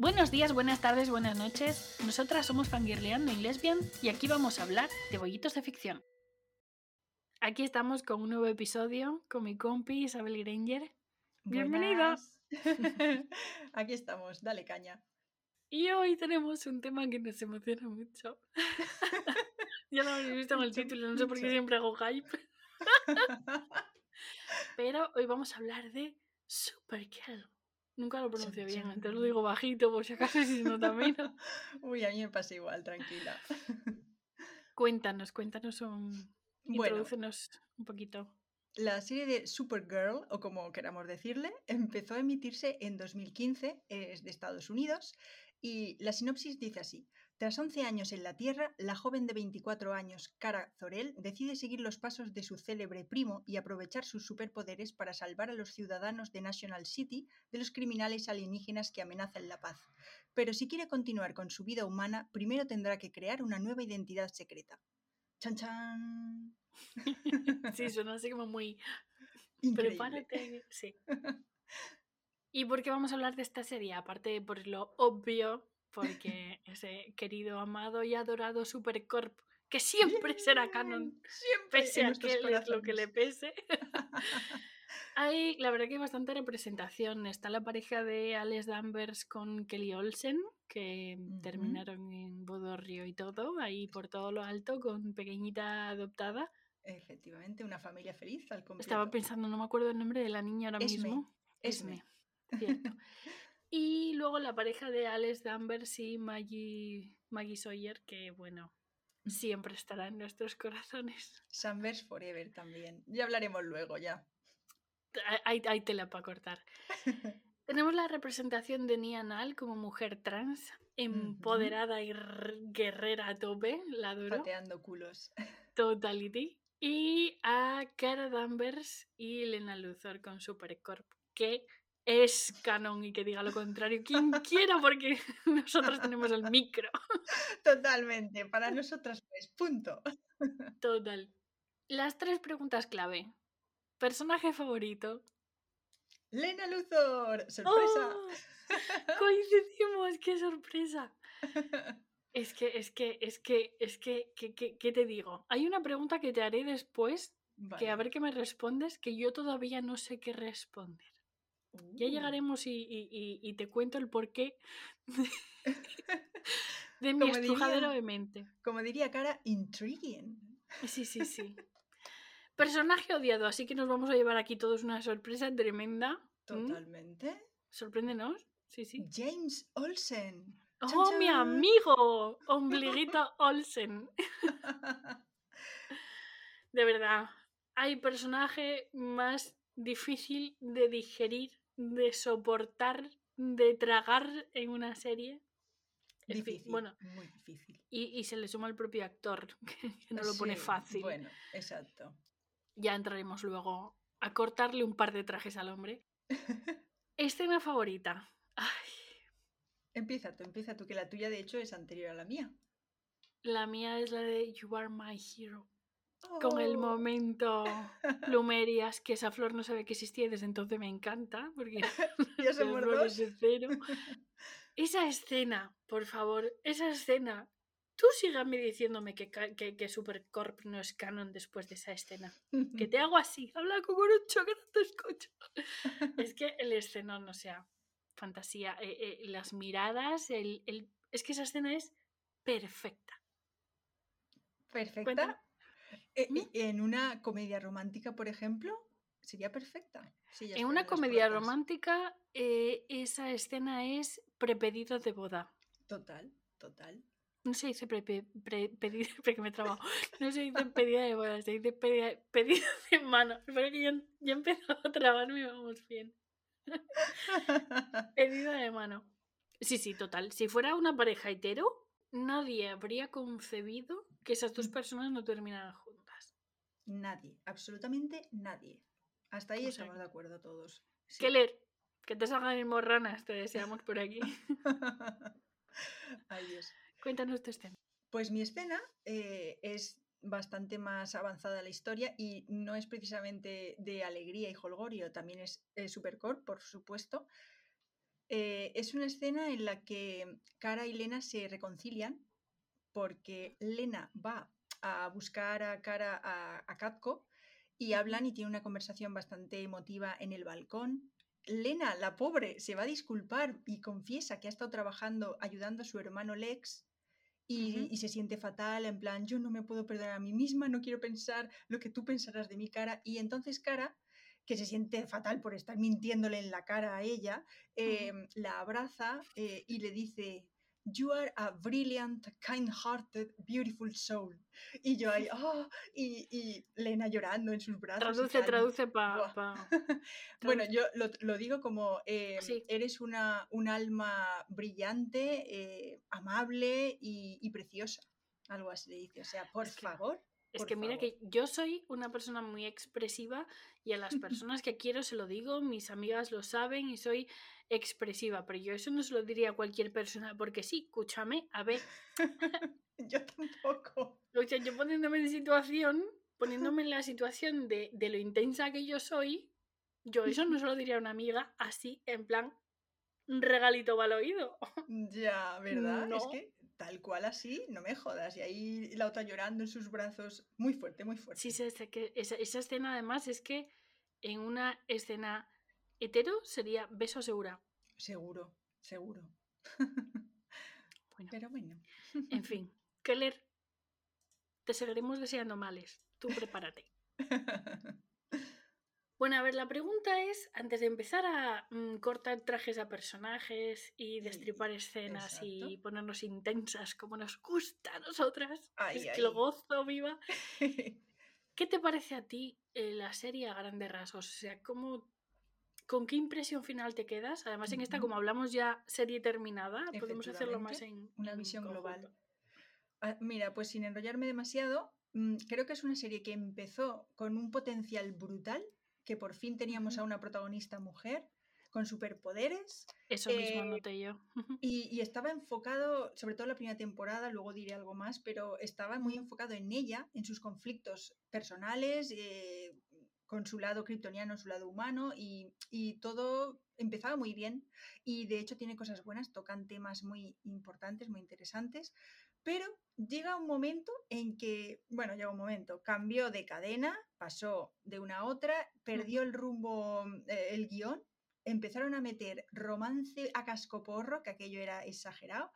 Buenos días, buenas tardes, buenas noches. Nosotras somos Fangirleando y Lesbian y aquí vamos a hablar de bollitos de ficción. Aquí estamos con un nuevo episodio con mi compi Isabel Granger. Bienvenida. Aquí estamos, dale caña. Y hoy tenemos un tema que nos emociona mucho. ya lo habéis visto en el título, no sé por qué siempre hago hype. Pero hoy vamos a hablar de Supergirl. Nunca lo pronuncio bien, entonces lo digo bajito por si acaso si no también. Uy, a mí me pasa igual, tranquila. Cuéntanos, cuéntanos un... Bueno, Introdúcenos un poquito. la serie de Supergirl, o como queramos decirle, empezó a emitirse en 2015, es de Estados Unidos, y la sinopsis dice así. Tras 11 años en la Tierra, la joven de 24 años, Kara Zor-El, decide seguir los pasos de su célebre primo y aprovechar sus superpoderes para salvar a los ciudadanos de National City de los criminales alienígenas que amenazan la paz. Pero si quiere continuar con su vida humana, primero tendrá que crear una nueva identidad secreta. ¡Chan, chan! Sí, suena así como muy... Increíble. Prepárate. Sí. ¿Y por qué vamos a hablar de esta serie? Aparte de por lo obvio, porque ese querido, amado y adorado Supercorp, que siempre será canon, Siempre pese a que le- lo que le pese. Hay, la verdad que hay bastante representación. Está la pareja de Alex Danvers con Kelly Olsen, que terminaron en Bodorrio y todo, ahí por todo lo alto, con pequeñita adoptada. Efectivamente, una familia feliz al completo. Estaba pensando, no me acuerdo el nombre de la niña ahora Esme, mismo. Esme. cierto. Y luego la pareja de Alex Danvers y Maggie, Maggie Sawyer, que bueno, siempre estará en nuestros corazones. Sunverse Forever también. Ya hablaremos luego, ya. Hay, hay tela para cortar. Tenemos la representación de Nia Nal como mujer trans, empoderada y guerrera a tope, la adoro. Pateando culos. Totality. Y a Cara Danvers y Lena Luthor con Supercorp, que es canon y que diga lo contrario quien quiera, porque nosotros tenemos el micro. Totalmente. Para nosotras, pues, punto. Total. Las tres preguntas clave. Personaje favorito. Lena Luthor. ¡Sorpresa! ¡Oh! Coincidimos, qué sorpresa. Es que, es que, es que, es que, que- que- ¿qué te digo? Hay una pregunta que te haré después, que a ver qué me respondes, que yo todavía no sé qué responder. Ya Uh, llegaremos y, y- y- y te cuento el porqué de mi estrujadero de mente. Como diría Cara, intriguing. Sí, sí, sí. Personaje odiado, así que nos vamos a llevar aquí todos una sorpresa tremenda. ¿Mm? Totalmente. Sorpréndenos. Sí, sí. James Olsen. Chan, ¡Oh, mi amigo! Ombliguito Olsen. De verdad, hay personaje más difícil de digerir, de soportar, de tragar en una serie. Fin, Difícil. bueno, Muy difícil. y, y se le suma el propio actor, que, que no lo pone fácil. Bueno, exacto. Ya entraremos luego a cortarle un par de trajes al hombre. Escena favorita. Ay, Empieza tú, empieza tú, que la tuya de hecho es anterior a la mía. la mía es la de You Are My Hero. Con el Oh. momento Plumerias, que esa flor no sabe que existía y desde entonces me encanta, porque Ya flores dos. de cero. Esa escena, por favor, esa escena. Tú sígame diciéndome que, que, que Supercorp no es canon después de esa escena. Que te hago así, habla con Gorocho, que no te escucho. Es que el escenón, o sea, fantasía. eh, eh, las miradas, el, el- es que esa escena es perfecta. Perfecta. Cuéntame. Eh, ¿Mm? En una comedia romántica, por ejemplo, sería perfecta. si En una comedia romántica, eh, esa escena es prepedido de boda. Total, total. No se dice pre- pedido, porque me he trabado. No se dice pedida de boda, se dice pedida, pedido de mano. Espero que ya, ya empezó a trabarme y vamos bien. Pedido de mano. Sí, sí, total. Si fuera una pareja hetero, nadie habría concebido que esas dos personas no terminaran juntas. Nadie, absolutamente nadie. Hasta ahí O estamos de acuerdo todos. Sí. Keller, que te salgan morranas, te deseamos por aquí. Ay, Dios. Cuéntanos tu escena. Pues mi escena eh, es bastante más avanzada la historia y no es precisamente de alegría y holgorio, también es, es Supercore, por supuesto. Eh, es una escena en la que Cara y Lena se reconcilian porque Lena va a buscar a Cara a, a Katko y hablan y tienen una conversación bastante emotiva en el balcón. Lena, la pobre, se va a disculpar y confiesa que ha estado trabajando ayudando a su hermano Lex y, y, se siente fatal, en plan, yo no me puedo perdonar a mí misma, no quiero pensar lo que tú pensarás de mi cara. Y entonces Cara, que se siente fatal por estar mintiéndole en la cara a ella, eh, la abraza eh, y le dice, You are a brilliant, kind-hearted, beautiful soul. Y yo ahí, oh, y, y, Lena llorando en sus brazos. Traduce, traduce para... Pa, bueno, yo lo, lo, digo como, eh, sí. eres una, un alma brillante, eh, amable y, y, preciosa. Algo así le dice. O sea, por es favor. Es por que mira que yo soy una persona muy expresiva y a las personas que quiero se lo digo, mis amigas lo saben y soy expresiva, pero yo eso no se lo diría a cualquier persona, porque sí, escúchame, a ver. yo tampoco. O sea, yo poniéndome en situación, poniéndome en la situación de, de, lo intensa que yo soy, yo eso no se lo diría a una amiga así, en plan, regalito el oído. Ya, ¿verdad? No. Es que tal cual así, no me jodas. Y ahí la otra llorando en sus brazos, muy fuerte, muy fuerte. Sí, que esa, esa escena además es que en una escena hetero sería beso segura. Seguro, seguro. Bueno, Pero bueno. en fin, Keller, te seguiremos deseando males. Tú prepárate. Bueno, a ver, la pregunta es, antes de empezar a mmm, cortar trajes a personajes y destripar escenas exacto. y ponernos intensas como nos gusta a nosotras, Ay, es ay. que lo gozo viva, ¿qué te parece a ti eh, la serie a grandes rasgos? O sea, ¿cómo, ¿con qué impresión final te quedas? Además, en esta, como hablamos ya serie terminada, podemos hacerlo más en una en visión global. Ah, Mira, pues sin enrollarme demasiado, mm, creo que es una serie que empezó con un potencial brutal, que por fin teníamos a una protagonista mujer con superpoderes Eso mismo eh, noté yo. y, y estaba enfocado, sobre todo la primera temporada, luego diré algo más, pero estaba muy enfocado en ella, en sus conflictos personales, eh, con su lado kryptoniano, su lado humano, y, y todo empezaba muy bien. Y de hecho tiene cosas buenas, tocan temas muy importantes, muy interesantes, pero llega un momento en que, bueno, llega un momento, cambió de cadena, pasó de una a otra, perdió el rumbo, eh, el guion, empezaron a meter romance a cascoporro, que aquello era exagerado,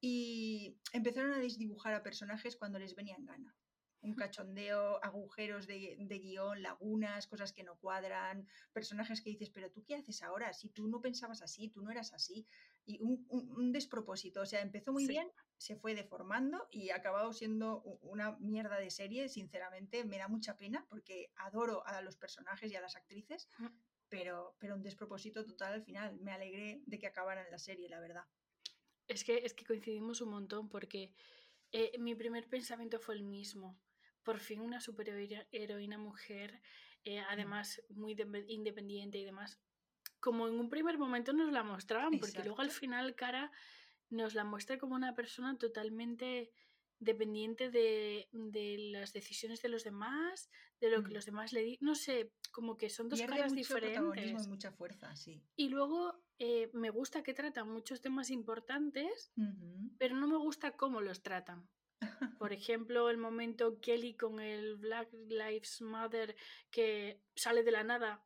y empezaron a desdibujar a personajes cuando les venía en gana. Un cachondeo, agujeros de, de guion, lagunas, cosas que no cuadran, personajes que dices, pero tú qué haces ahora, si tú no pensabas así, tú no eras así, y un, un, un despropósito, o sea, empezó muy Sí. bien, se fue deformando y ha acabado siendo una mierda de serie, sinceramente me da mucha pena porque adoro a los personajes y a las actrices, pero, pero un despropósito total al final. Me alegré de que acabaran la serie, la verdad. Es que, es que coincidimos un montón porque eh, mi primer pensamiento fue el mismo. Por fin una superheroína mujer, eh, además muy de- independiente y demás. Como en un primer momento nos la mostraban, porque luego al final Cara nos la muestra como una persona totalmente dependiente de, de las decisiones de los demás, de lo que Mm. los demás le dicen. No sé, como que son dos caras protagonismo y diferentes. mucha fuerza, sí. Y luego eh, me gusta que tratan muchos temas importantes, pero no me gusta cómo los tratan. Por ejemplo, el momento Kelly con el Black Lives Matter que sale de la nada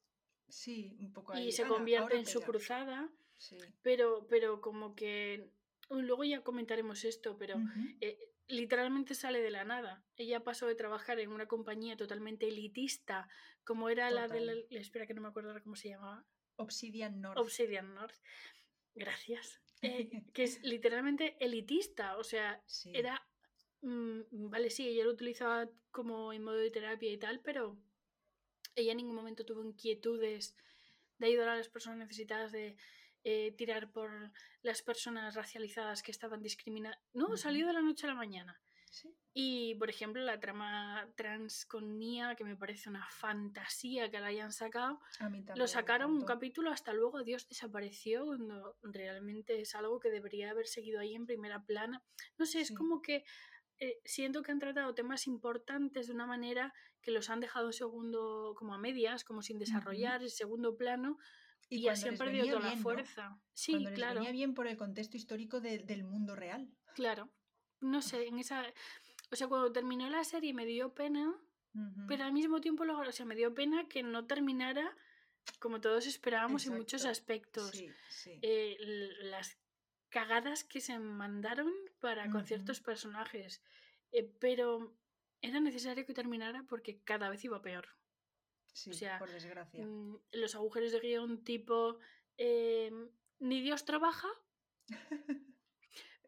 Sí, un poco ahí. y se "Ala, convierte en su pega". cruzada, Sí. pero, pero como que luego ya comentaremos esto, pero eh, literalmente sale de la nada. Ella pasó de trabajar en una compañía totalmente elitista, como era la de la, espera que no me acuerdo ahora cómo se llamaba, Obsidian North. Obsidian North. Gracias. Eh, que es literalmente elitista, o sea, Sí. era mm, vale, sí, ella lo utilizaba como en modo de terapia y tal, pero ella en ningún momento tuvo inquietudes de ayudar a las personas necesitadas, de eh, tirar por las personas racializadas que estaban discriminadas. No, salió de la noche a la mañana. Sí. Y, por ejemplo, la trama trans con Nia, que me parece una fantasía que la hayan sacado, lo sacaron un capítulo, hasta luego Dios desapareció, cuando realmente es algo que debería haber seguido ahí en primera plana. No sé, es como que eh, siento que han tratado temas importantes de una manera que los han dejado segundo, como a medias, como sin desarrollar, en segundo plano, Y, así han perdido toda la fuerza. Sí, cuando les claro. venía bien por el contexto histórico de- del mundo real. Claro. No sé, en esa. O sea, cuando terminó la serie me dio pena, pero al mismo tiempo, o sea, me dio pena que no terminara como todos esperábamos en muchos aspectos. Sí, sí. Eh, las cagadas que se mandaron para con ciertos personajes. Eh, pero era necesario que terminara porque cada vez iba peor. sí, sea, por desgracia. Mm, los agujeros de guion tipo eh, ni Dios trabaja,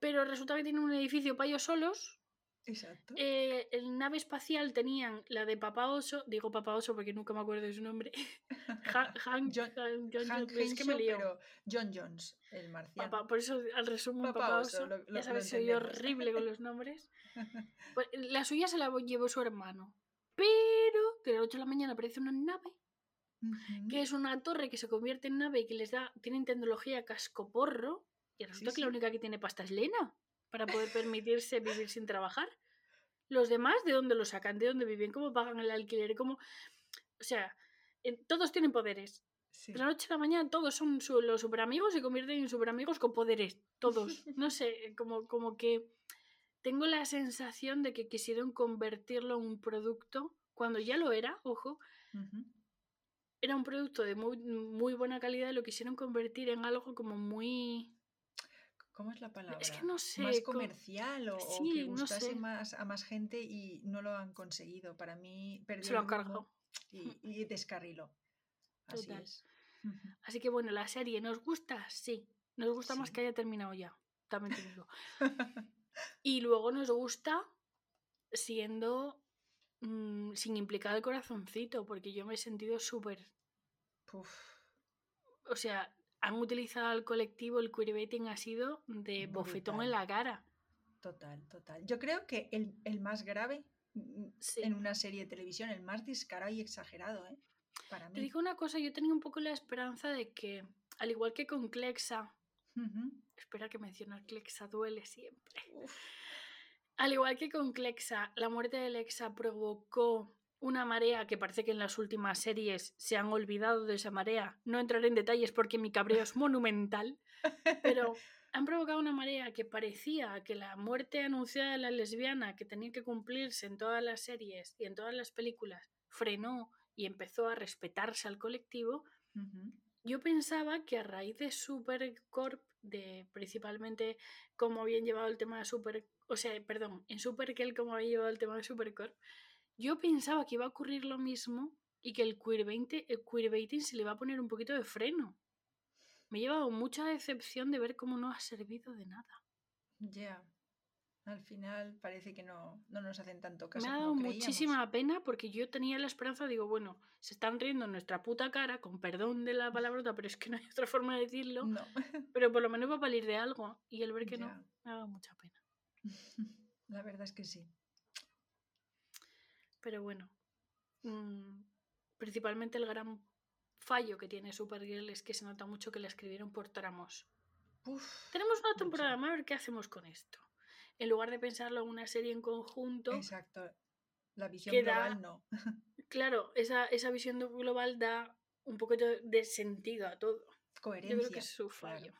pero resulta que tienen un edificio para ellos solos. Exacto. Eh, el nave espacial tenían la de Papá Oso, digo Papá Oso porque nunca me acuerdo de su nombre. Ha- Hank, John- Han- John- Hank es que me lío. pero John Jones, el marciano. Papá, por eso al resumen Papá Papá, Oso, lo- lo- ya sabes, soy horrible con los nombres. Pues, la suya se la llevó su hermano. Pero de la noche a la mañana aparece una nave Ujú. que es una torre que se convierte en nave y que les da, tienen tecnología cascoporro, y resulta que la sí. única que tiene pasta es Lena, para poder permitirse vivir sin trabajar. Los demás, ¿de dónde lo sacan? ¿De dónde viven? ¿Cómo pagan el alquiler? ¿Cómo...? O sea, todos tienen poderes. Sí. De la noche a la mañana todos son su- los superamigos se convierten en superamigos con poderes. Todos. No sé, como, como que tengo la sensación de que quisieron convertirlo en un producto, cuando ya lo era, ojo, era un producto de muy, muy buena calidad y lo quisieron convertir en algo como muy... ¿Cómo es la palabra? Es que no sé. Más co- comercial o, o Sí, que no gustase sé. más a más gente y no lo han conseguido. Para mí Se perdió lo el han cargado. rumbo y, y descarriló. Así Total. es. Así que bueno, la serie, ¿nos gusta? Sí. Nos gusta más que haya terminado ya. También te digo. Y luego nos gusta siendo mm, sin implicar el corazoncito, porque yo me he sentido súper. O sea, han utilizado al colectivo, el queerbaiting ha sido de bofetón en la cara. total, total. Yo creo que el, el más grave mm, Sí. en una serie de televisión, el más descarado y exagerado, ¿eh? Para Te mí. digo una cosa, yo tenía un poco la esperanza de que, al igual que con Clexa, espera que mencionar Clexa duele siempre. Uf, Al igual que con Clexa, la muerte de Lexa provocó una marea que parece que en las últimas series se han olvidado de esa marea. No entraré en detalles porque mi cabreo es monumental, pero han provocado una marea que parecía que la muerte anunciada de la lesbiana que tenía que cumplirse en todas las series y en todas las películas frenó y empezó a respetarse al colectivo. Yo pensaba que a raíz de Supercorp, de principalmente cómo habían llevado el tema de Super, o sea, perdón, en Supergirl cómo había llevado el tema de Supercorp, yo pensaba que iba a ocurrir lo mismo y que el queerbaiting, el queerbaiting se le va a poner un poquito de freno. Me he llevado mucha decepción de ver cómo no ha servido de nada. Ya. Al final parece que no, no nos hacen tanto caso. Me ha dado muchísima pena porque yo tenía la esperanza, digo, bueno, se están riendo en nuestra puta cara, con perdón de la palabrota, pero es que no hay otra forma de decirlo. No. Pero por lo menos va a valer de algo. Y el ver que no, me ha dado mucha pena. La verdad es que sí. Pero bueno, mm, principalmente el gran fallo que tiene Supergirl es que se nota mucho que la escribieron por tramos. Uf, Tenemos una temporada más, a ver qué hacemos con esto. En lugar de pensarlo en una serie en conjunto, Exacto. La visión global no. claro, esa, esa visión global da un poquito de sentido a todo. Coherencia. Yo creo que es su claro.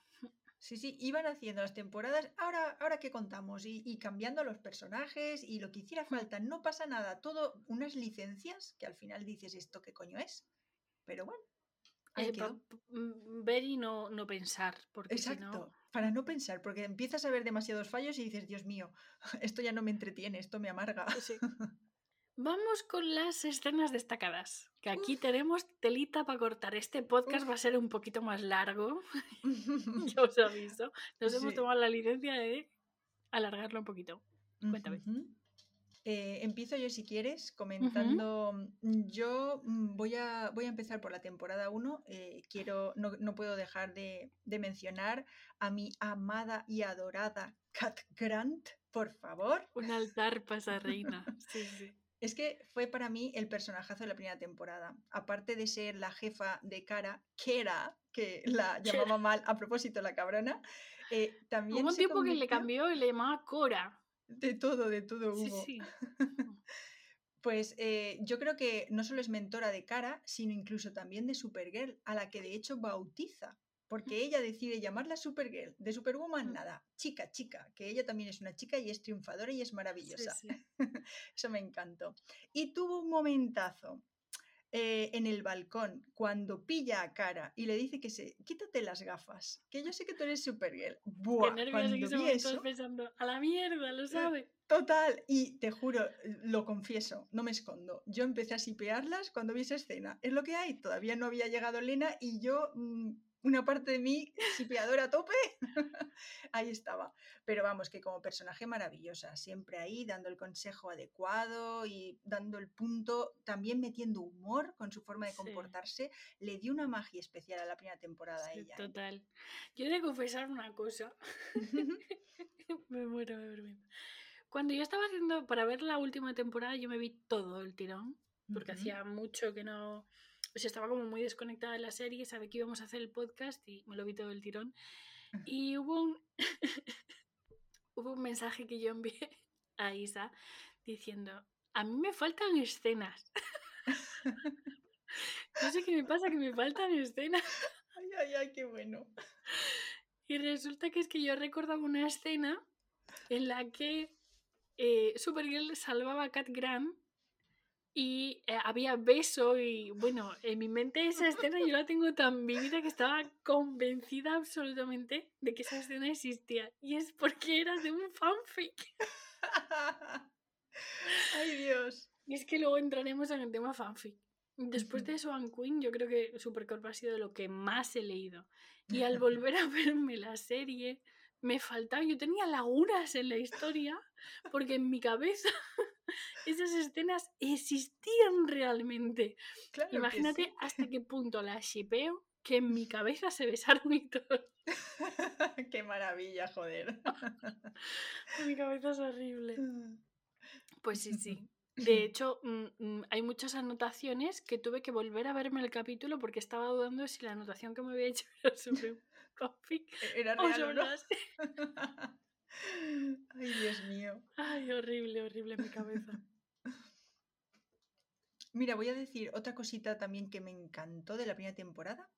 Sí, sí, iban haciendo las temporadas, ahora, ahora qué contamos, y, y cambiando los personajes y lo que hiciera Hmm. falta, no pasa nada, todo unas licencias que al final dices esto qué coño es, pero bueno, ahí Eh, quedó. mm, ver y no, no pensar, porque si Exacto, no... para no pensar, porque empiezas a ver demasiados fallos y dices, Dios mío, esto ya no me entretiene, esto me amarga. sí. Vamos con las escenas destacadas, que aquí tenemos telita para cortar. Este podcast Uf. va a ser un poquito más largo, ya os aviso. Nos hemos tomado la licencia de alargarlo un poquito. Cuéntame. Eh, empiezo yo si quieres, comentando. mm, Yo mm, voy a, voy a empezar por la temporada 1. quiero, no, no puedo dejar de, de mencionar a mi amada y adorada Cat Grant, por favor. Un altar para esa reina. Sí, sí. Es que fue para mí el personajazo de la primera temporada. Aparte de ser la jefa de cara, Kera, que la llamaba mal a propósito la cabrona, eh, también Hubo un tiempo que le cambió y le llamaba Cora. De todo, de todo Sí, hubo. sí. Pues eh, yo creo que no solo es mentora de Cara, sino incluso también de Supergirl, a la que de hecho bautiza. Porque ella decide llamarla Supergirl, de Superwoman nada, chica, chica, que ella también es una chica y es triunfadora y es maravillosa. Eso me encantó. Y tuvo un momentazo eh, en el balcón cuando pilla a Cara y le dice que se quítate las gafas, que yo sé que tú eres Supergirl. Buah, Qué eso, pensando, a la mierda, lo eh, sabe. Total, y te juro, lo confieso, no me escondo. Yo empecé a sipearlas cuando vi esa escena. Es lo que hay, todavía no había llegado Lena y yo mm, una parte de mí, sipeadora a tope, ahí estaba. Pero vamos, que como personaje maravillosa, siempre ahí dando el consejo adecuado y dando el punto, también metiendo humor con su forma de comportarse, le dio una magia especial a la primera temporada a ella. ¿eh? Total. Yo he de confesar una cosa. me muero, me muero. Cuando yo estaba haciendo, para ver la última temporada, yo me vi todo el tirón, porque hacía mucho que no pues estaba como muy desconectada de la serie, sabía que íbamos a hacer el podcast y me lo vi todo el tirón. Y hubo un, hubo un mensaje que yo envié a Isa diciendo, a mí me faltan escenas. no sé qué me pasa, que me faltan escenas. Ay, ay, ay, qué bueno. Y resulta que es que yo recordaba una escena en la que eh, Supergirl salvaba a Cat Grant y eh, había beso y bueno, en mi mente esa escena yo la tengo tan vívida que estaba convencida absolutamente de que esa escena existía y es porque era de un fanfic. Ay Dios. Y es que luego entraremos en el tema fanfic. Después de Swan Queen, yo creo que Supercorp ha sido lo que más he leído. Y al volver a verme la serie, me faltaba, yo tenía lagunas en la historia, porque en mi cabeza esas escenas existían realmente. Imagínate hasta qué punto las shipeo que en mi cabeza se besaron y todo. qué maravilla, joder. mi cabeza es horrible. Pues sí, sí. De hecho, mm, mm, hay muchas anotaciones que tuve que volver a verme el capítulo porque estaba dudando si la anotación que me había hecho era sobre un Era real, Ay, Dios mío. Ay, horrible, horrible mi cabeza. Mira, voy a decir otra cosita también que me encantó de la primera temporada,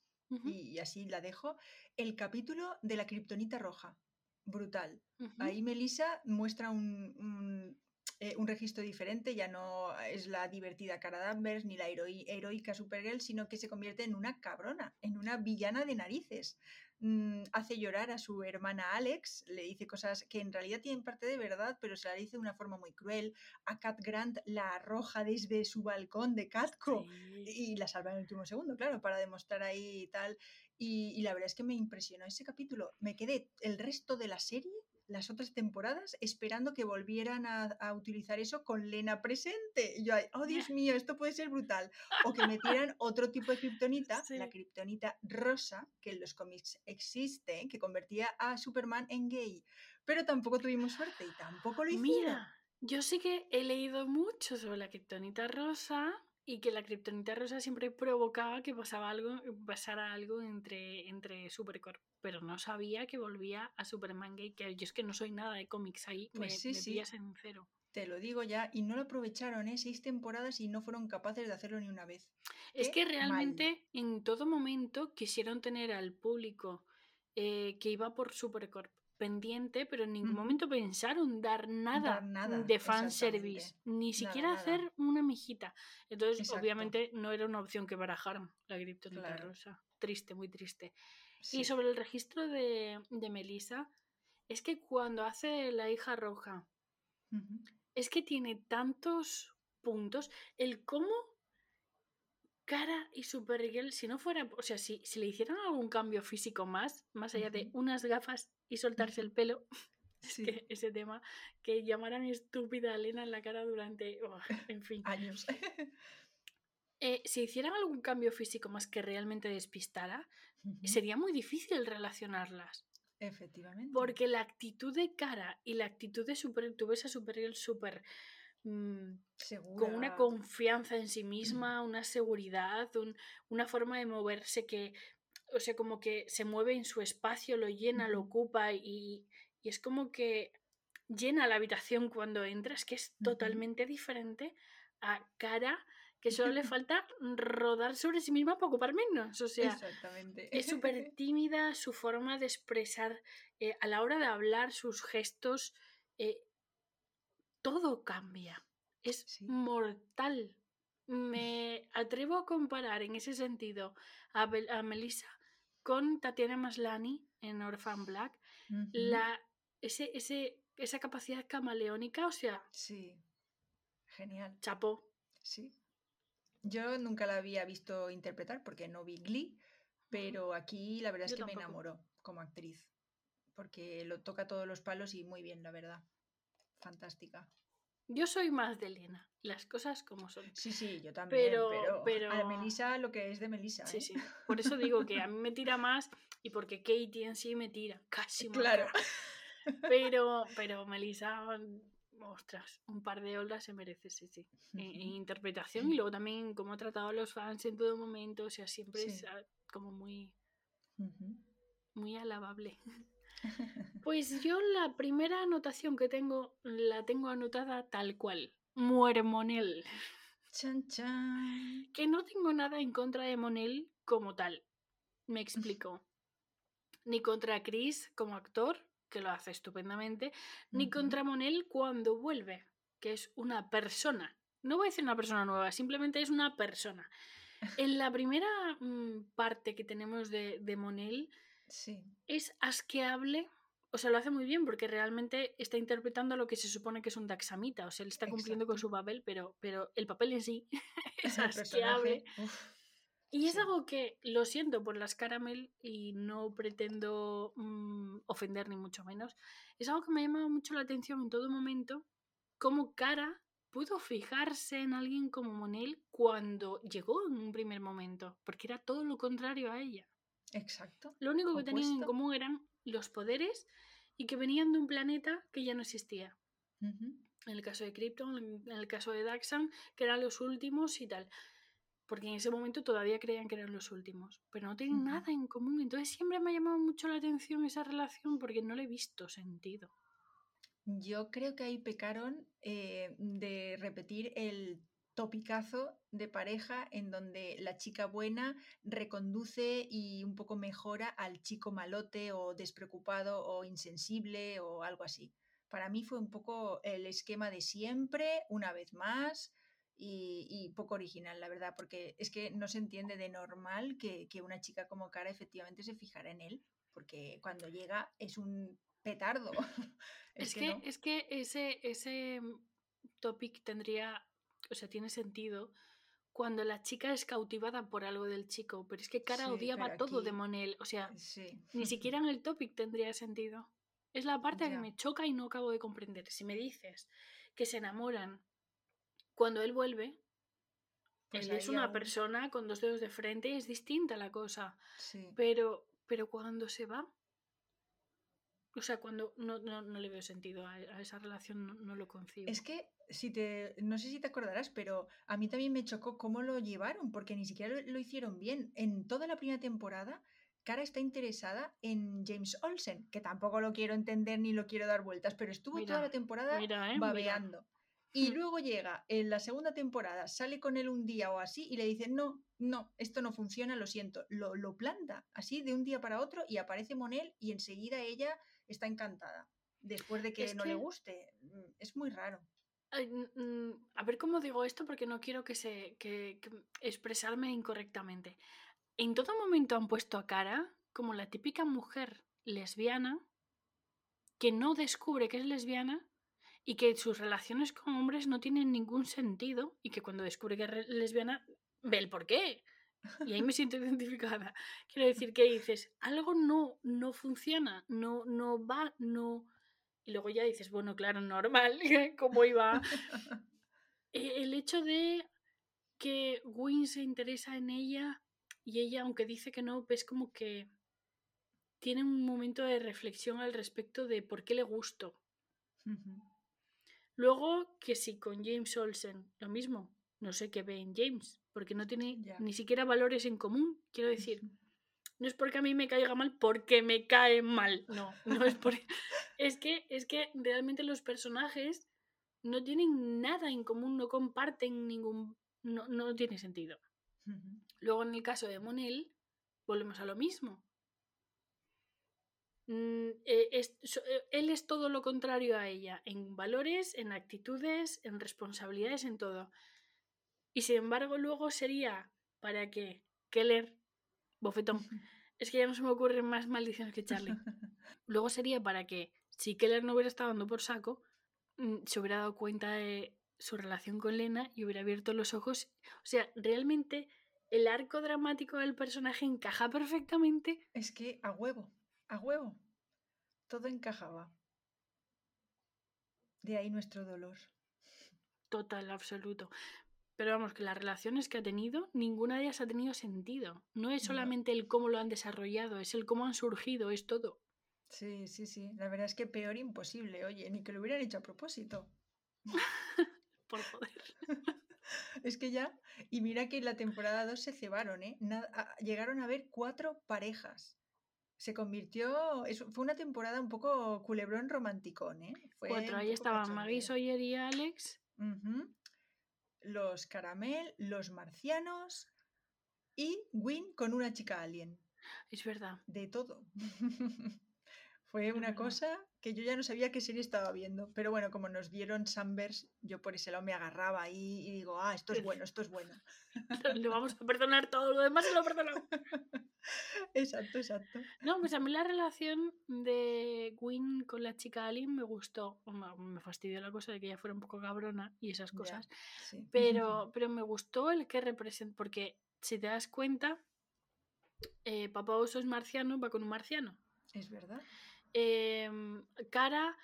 y, así la dejo. El capítulo de la kriptonita roja. Brutal. Ahí Melissa muestra un, eh, un, registro diferente, ya no es la divertida cara Danvers ni la heroica Supergirl, sino que se convierte en una cabrona, en una villana de narices. Mm, hace llorar a su hermana Alex, le dice cosas que en realidad tienen parte de verdad, pero se la dice de una forma muy cruel. A Cat Grant la arroja desde su balcón de Catco y la salva en el último segundo, claro, para demostrar ahí y tal. y la verdad es que me impresionó ese capítulo. Me quedé el resto de la serie las otras temporadas esperando que volvieran a, utilizar eso con Lena presente. yo, oh Dios mío, esto puede ser brutal. O que metieran otro tipo de kriptonita, la kriptonita rosa, que en los cómics existe, que convertía a Superman en gay. Pero tampoco tuvimos suerte y tampoco lo hicieron. Mira, yo sí que he leído mucho sobre la kriptonita rosa y que la kriptonita rosa siempre provocaba que pasaba algo, pasara algo entre, entre Supercorp, pero no sabía que volvía a Superman Gay, que yo es que no soy nada de cómics ahí, pues me, sí, en cero. Te lo digo ya, y no lo aprovecharon, ¿eh? Seis temporadas y no fueron capaces de hacerlo ni una vez. Es que realmente en todo momento quisieron tener al público eh, que iba por Supercorp pendiente, pero en ningún momento pensaron dar nada, de fanservice, ni siquiera hacer una mijita. Entonces, obviamente, no era una opción que barajaron la criptonita rosa. Triste, muy triste. Y sobre el registro de, de Melissa, es que cuando hace la hija roja, es que tiene tantos puntos. El cómo Cara y Supergirl, si no fuera, o sea, si, si le hicieran algún cambio físico más, más allá de unas gafas y soltarse el pelo, es que ese tema, que llamaran estúpida a Elena en la cara durante, oh, en fin. Años. Eh, si hicieran algún cambio físico más que realmente despistara, sería muy difícil relacionarlas. Efectivamente. Porque la actitud de cara y la actitud de Supergirl, tú ves a Supergirl súper Mm, con una confianza en sí misma, una seguridad, una forma de moverse que, o sea, como que se mueve en su espacio, lo llena, lo ocupa y, es como que llena la habitación cuando entras, que es totalmente diferente a Cara que solo le falta rodar sobre sí misma para ocupar menos. O sea, Exactamente. es súper tímida, su forma de expresar eh, a la hora de hablar, sus gestos, eh, todo cambia. Es Sí. mortal. Me atrevo a comparar en ese sentido a, Bel- a Melissa con Tatiana Maslany en Orphan Black. La, ese, ese, esa capacidad camaleónica, o sea, Sí. Genial. chapó. Sí. Yo nunca la había visto interpretar porque no vi Glee, pero aquí la verdad es que me enamoró como actriz. Porque lo toca todos los palos y muy bien, la verdad. Fantástica. Yo soy más de Lena, las cosas como son. Sí, sí, yo también. Pero- Pero, a pero- Melissa lo que es de Melissa. Sí, ¿eh? sí. Por eso digo que a mí me tira más y porque Katie en sí me tira. Casi me Claro. Pero, pero Melissa, ostras, un par de olas se merece, sí, sí. En, en interpretación y luego también cómo ha tratado a los fans en todo momento. O sea, siempre Sí. es ah, como muy, muy alabable. Pues yo la primera anotación que tengo la tengo anotada tal cual. Muere Monel. Chan, chan. Que no tengo nada en contra de Monel como tal. Me explico. Ni contra Chris como actor, que lo hace estupendamente, ni contra Monel cuando vuelve, que es una persona. No voy a decir una persona nueva, simplemente es una persona. En la primera mm, parte que tenemos de, de Monel Sí. es asqueable. O sea, lo hace muy bien porque realmente está interpretando lo que se supone que es un daxamita. O sea, él está cumpliendo con su papel, pero, pero el papel en sí es asqueable. Y es Sí. algo que lo siento por las caramel y no pretendo mm, ofender ni mucho menos. Es algo que me ha llamado mucho la atención en todo momento. Cómo Cara pudo fijarse en alguien como Monel cuando llegó en un primer momento, porque era todo lo contrario a ella. Exacto. Lo único que tenían en común eran los poderes y que venían de un planeta que ya no existía. En el caso de Krypton, en el caso de Daxan, que eran los últimos y tal. Porque en ese momento todavía creían que eran los últimos. Pero no tienen nada en común. Entonces siempre me ha llamado mucho la atención esa relación porque no le he visto sentido. Yo creo que ahí pecaron eh, de repetir el topicazo de pareja en donde la chica buena reconduce y un poco mejora al chico malote o despreocupado o insensible o algo así. Para mí fue un poco el esquema de siempre, una vez más, y, y poco original, la verdad, porque es que no se entiende de normal que, que una chica como Cara efectivamente se fijara en él, porque cuando llega es un petardo. Es, que, no. es que ese, ese mm, topic tendría, o sea, tiene sentido cuando la chica es cautivada por algo del chico. Pero es que Cara Sí, odiaba todo de Monel. O sea, Sí. Ni siquiera en el topic tendría sentido. Es la parte que me choca y no acabo de comprender. Si me dices que se enamoran cuando él vuelve, Pues él es una aún- persona con dos dedos de frente y es distinta la cosa. Sí. Pero, pero cuando se va, o sea, cuando no, no, no le veo sentido a, a esa relación, no, no lo concibo. Es que si te, no sé si te acordarás, pero a mí también me chocó cómo lo llevaron, porque ni siquiera lo, lo hicieron bien. En toda la primera temporada, Cara está interesada en James Olsen, que tampoco lo quiero entender ni lo quiero dar vueltas, pero estuvo toda Mira, la temporada Mira, ¿eh? Mira. babeando. Y Hmm. luego llega en la segunda temporada, sale con él un día o así y le dicen, no, no, esto no funciona, lo siento. Lo, lo planta así de un día para otro y aparece Monel y enseguida ella está encantada. Después de que Es no le guste. Mm, Es muy raro. A ver cómo digo esto porque no quiero que se que, que expresarme incorrectamente. En todo momento han puesto a cara como la típica mujer lesbiana que no descubre que es lesbiana y que sus relaciones con hombres no tienen ningún sentido y que cuando descubre que es lesbiana ve el por qué. Y ahí me siento identificada. Quiero decir que dices, algo no, no funciona, no, no va, no... Y luego ya dices, bueno, claro, normal, ¿cómo iba? Eh, El hecho de que Win se interesa en ella y ella, aunque dice que no, ves como que tiene un momento de reflexión al respecto de por qué le gusto. Luego, que si con James Olsen, lo mismo, no sé qué ve en James, porque no tiene ni siquiera valores en común. Quiero decir, no es porque a mí me caiga mal, porque me cae mal. No, no es por... es que, es que realmente los personajes no tienen nada en común, no comparten ningún... No, no tiene sentido. Luego en el caso de Monel, volvemos a lo mismo. Mm, eh, es- so- eh, él es todo lo contrario a ella, en valores, en actitudes, en responsabilidades, en todo. Y sin embargo, luego sería para que Keller, bofetón, es que ya no se me ocurren más maldiciones que Charlie. Luego sería para que, si Keller no hubiera estado dando por saco, mm, se hubiera dado cuenta de su relación con Lena y hubiera abierto los ojos. O sea, realmente el arco dramático del personaje encaja perfectamente. Es que a huevo, a huevo. Todo encajaba. De ahí nuestro dolor. Total, absoluto. Pero vamos, que las relaciones que ha tenido, ninguna de ellas ha tenido sentido. No es No. solamente el cómo lo han desarrollado, es el cómo han surgido, es todo. Sí, sí, sí. La verdad es que peor imposible, oye, ni que lo hubieran hecho a propósito. Por joder. Es que ya, y mira que en la temporada 2 se cebaron, ¿eh? Llegaron a ver cuatro parejas. Se convirtió, es- fue una temporada un poco culebrón romanticón, ¿eh? Fue Cuatro, ahí estaban Maggie. Sawyer y Alex. Los caramel, los marcianos y Win con una chica alien. Es verdad. De todo. Fue una cosa que yo ya no sabía qué serie estaba viendo. Pero bueno, como nos dieron Sunburst, yo por ese lado me agarraba ahí y digo, ah, esto es bueno, esto es bueno. Le vamos a perdonar todo lo demás, se lo perdonamos. Exacto, exacto. No, pues a mí la relación de Gwyn con la chica Alien me gustó. Me fastidió la cosa de que ella fuera un poco cabrona y esas Ya, cosas. sí. Pero, pero me gustó el que representa. Porque si te das cuenta, eh, Papá Oso es marciano, va con un marciano. Es verdad. Em, Cara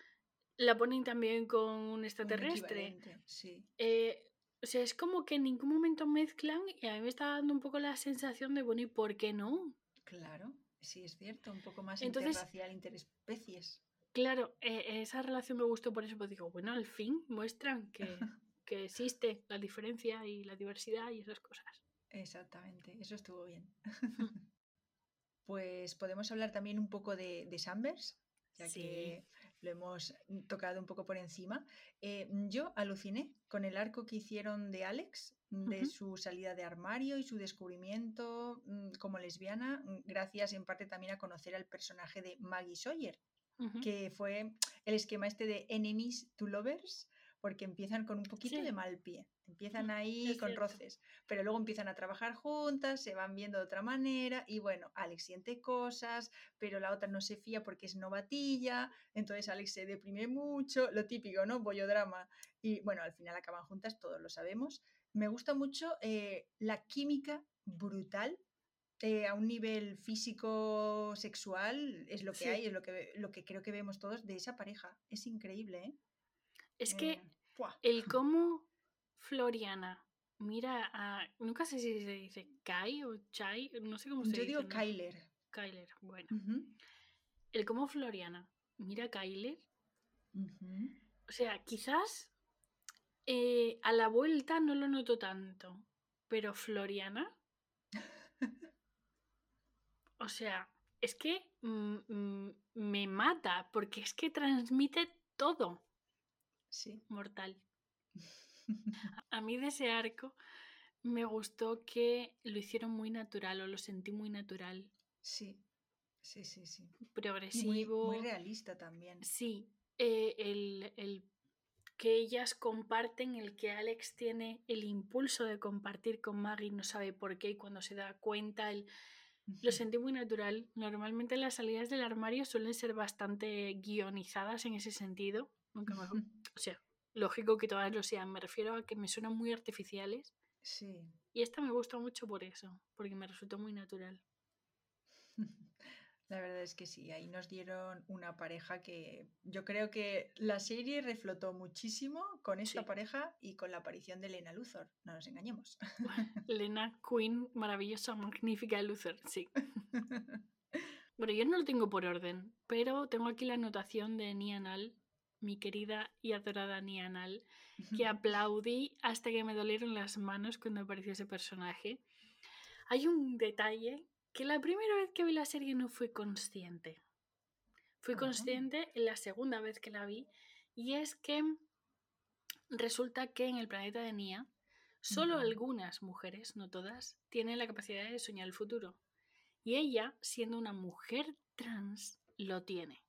la ponen también con un extraterrestre. Sí. Eh, o sea, es como que en ningún momento mezclan y a mí me está dando un poco la sensación de, bueno, ¿y por qué no? Claro, sí es cierto, un poco más Entonces- interracial, interespecies. Claro, eh, esa relación me gustó por eso, pues digo, bueno, al fin muestran que, que existe la diferencia y la diversidad y esas cosas. Exactamente, eso estuvo bien. pues podemos hablar también un poco de, de Sanders, ya Sí. que lo hemos tocado un poco por encima. Eh, yo aluciné con el arco que hicieron de Alex, de Ujú. su salida de armario y su descubrimiento mm, como lesbiana, mm, gracias en parte también a conocer al personaje de Maggie Sawyer, que fue el esquema este de enemies to lovers, porque empiezan con un poquito Sí. de mal pie, empiezan ahí es con cierto. roces, pero luego empiezan a trabajar juntas, se van viendo de otra manera y bueno, Alex siente cosas, pero la otra no se fía porque es novatilla, entonces Alex se deprime mucho, lo típico, ¿no? Bollodrama. Y bueno, al final acaban juntas, todos lo sabemos. Me gusta mucho eh, la química brutal eh, a un nivel físico, sexual, es lo que Sí. hay, es lo que, lo que creo que vemos todos de esa pareja. Es increíble, ¿eh? Es que Eh, el cómo Floriana mira a... Nunca sé si se dice Kai o Chai, no sé cómo se Yo dice. digo ¿no? Kyler. Kyler, bueno. El cómo Floriana mira a Kyler, o sea, quizás eh, a la vuelta no lo noto tanto, pero Floriana, o sea, es que mm, mm, me mata, porque es que transmite todo Sí. mortal. A mí de ese arco me gustó que lo hicieron muy natural o lo sentí muy natural, Sí, sí, sí, sí. Muy, progresivo. muy realista también. Sí, eh, el, el que ellas comparten, el que Alex tiene el impulso de compartir con Maggie, no sabe por qué, y cuando se da cuenta, el- lo sentí muy natural. Normalmente las salidas del armario suelen ser bastante guionizadas en ese sentido, aunque me- Ujú. O sea, lógico que todas lo sean, me refiero a que me suenan muy artificiales. Sí. Y esta me gusta mucho por eso, porque me resultó muy natural. La verdad es que sí, ahí nos dieron una pareja que yo creo que la serie reflotó muchísimo con esta Sí. pareja y con la aparición de Lena Luthor, no nos engañemos. Lena Queen, maravillosa, magnífica Luther, sí. Bueno, yo no lo tengo por orden, pero tengo aquí la anotación de Nianal, mi querida y adorada Nianal, que aplaudí hasta que me dolieron las manos cuando apareció ese personaje. Hay un detalle que la primera vez que vi la serie no fui consciente. Fui Ah. consciente en la segunda vez que la vi y es que Resulta que en el planeta de Nia, solo algunas mujeres, no todas, tienen la capacidad de soñar el futuro. Y ella, siendo una mujer trans, lo tiene.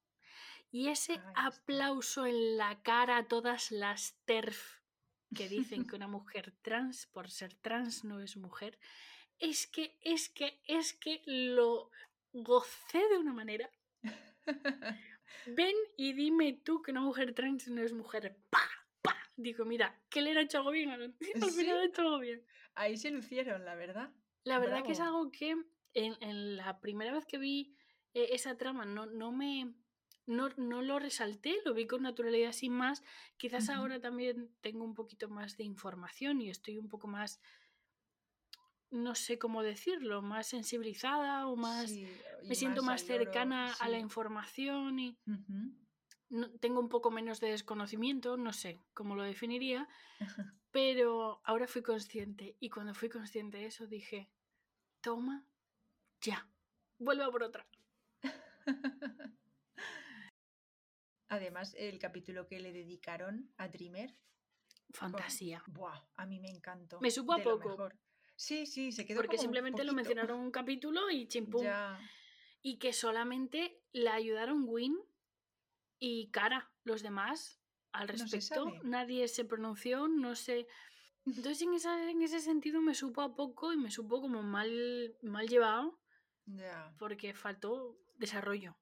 Y ese aplauso en la cara a todas las TERF que dicen que una mujer trans, por ser trans, no es mujer, es que, es que, es que lo gocé de una manera. Ven y dime tú que una mujer trans no es mujer. ¡Pa! ¡Pa! Digo, mira, que le ha hecho algo bien. Al ¿Sí? final ha hecho algo bien. Ahí se lucieron, la verdad. La verdad que es algo que en, en la primera vez que vi eh, esa trama no, no me... No, no lo resalté, lo vi con naturalidad sin más. Quizás ahora también tengo un poquito más de información y estoy un poco más, no sé cómo decirlo, más sensibilizada o más... Sí, me siento más cercana a la información y no- tengo un poco menos de desconocimiento, no sé cómo lo definiría, pero ahora fui consciente y cuando fui consciente de eso dije, toma, ya, vuelve a por otra. Además, el capítulo que le dedicaron a Dreamer. con- Fantasía. Buah, a mí me encantó. Me supo a poco. Sí, sí, se quedó Porque como simplemente lo mencionaron un capítulo y chimpum. Ya, Y que solamente le ayudaron Win y Cara. Los demás, al No se respecto, nadie se pronunció, no sé. Entonces, en, esa- en ese sentido, me supo a poco y me supo como mal, mal llevado ya. porque faltó desarrollo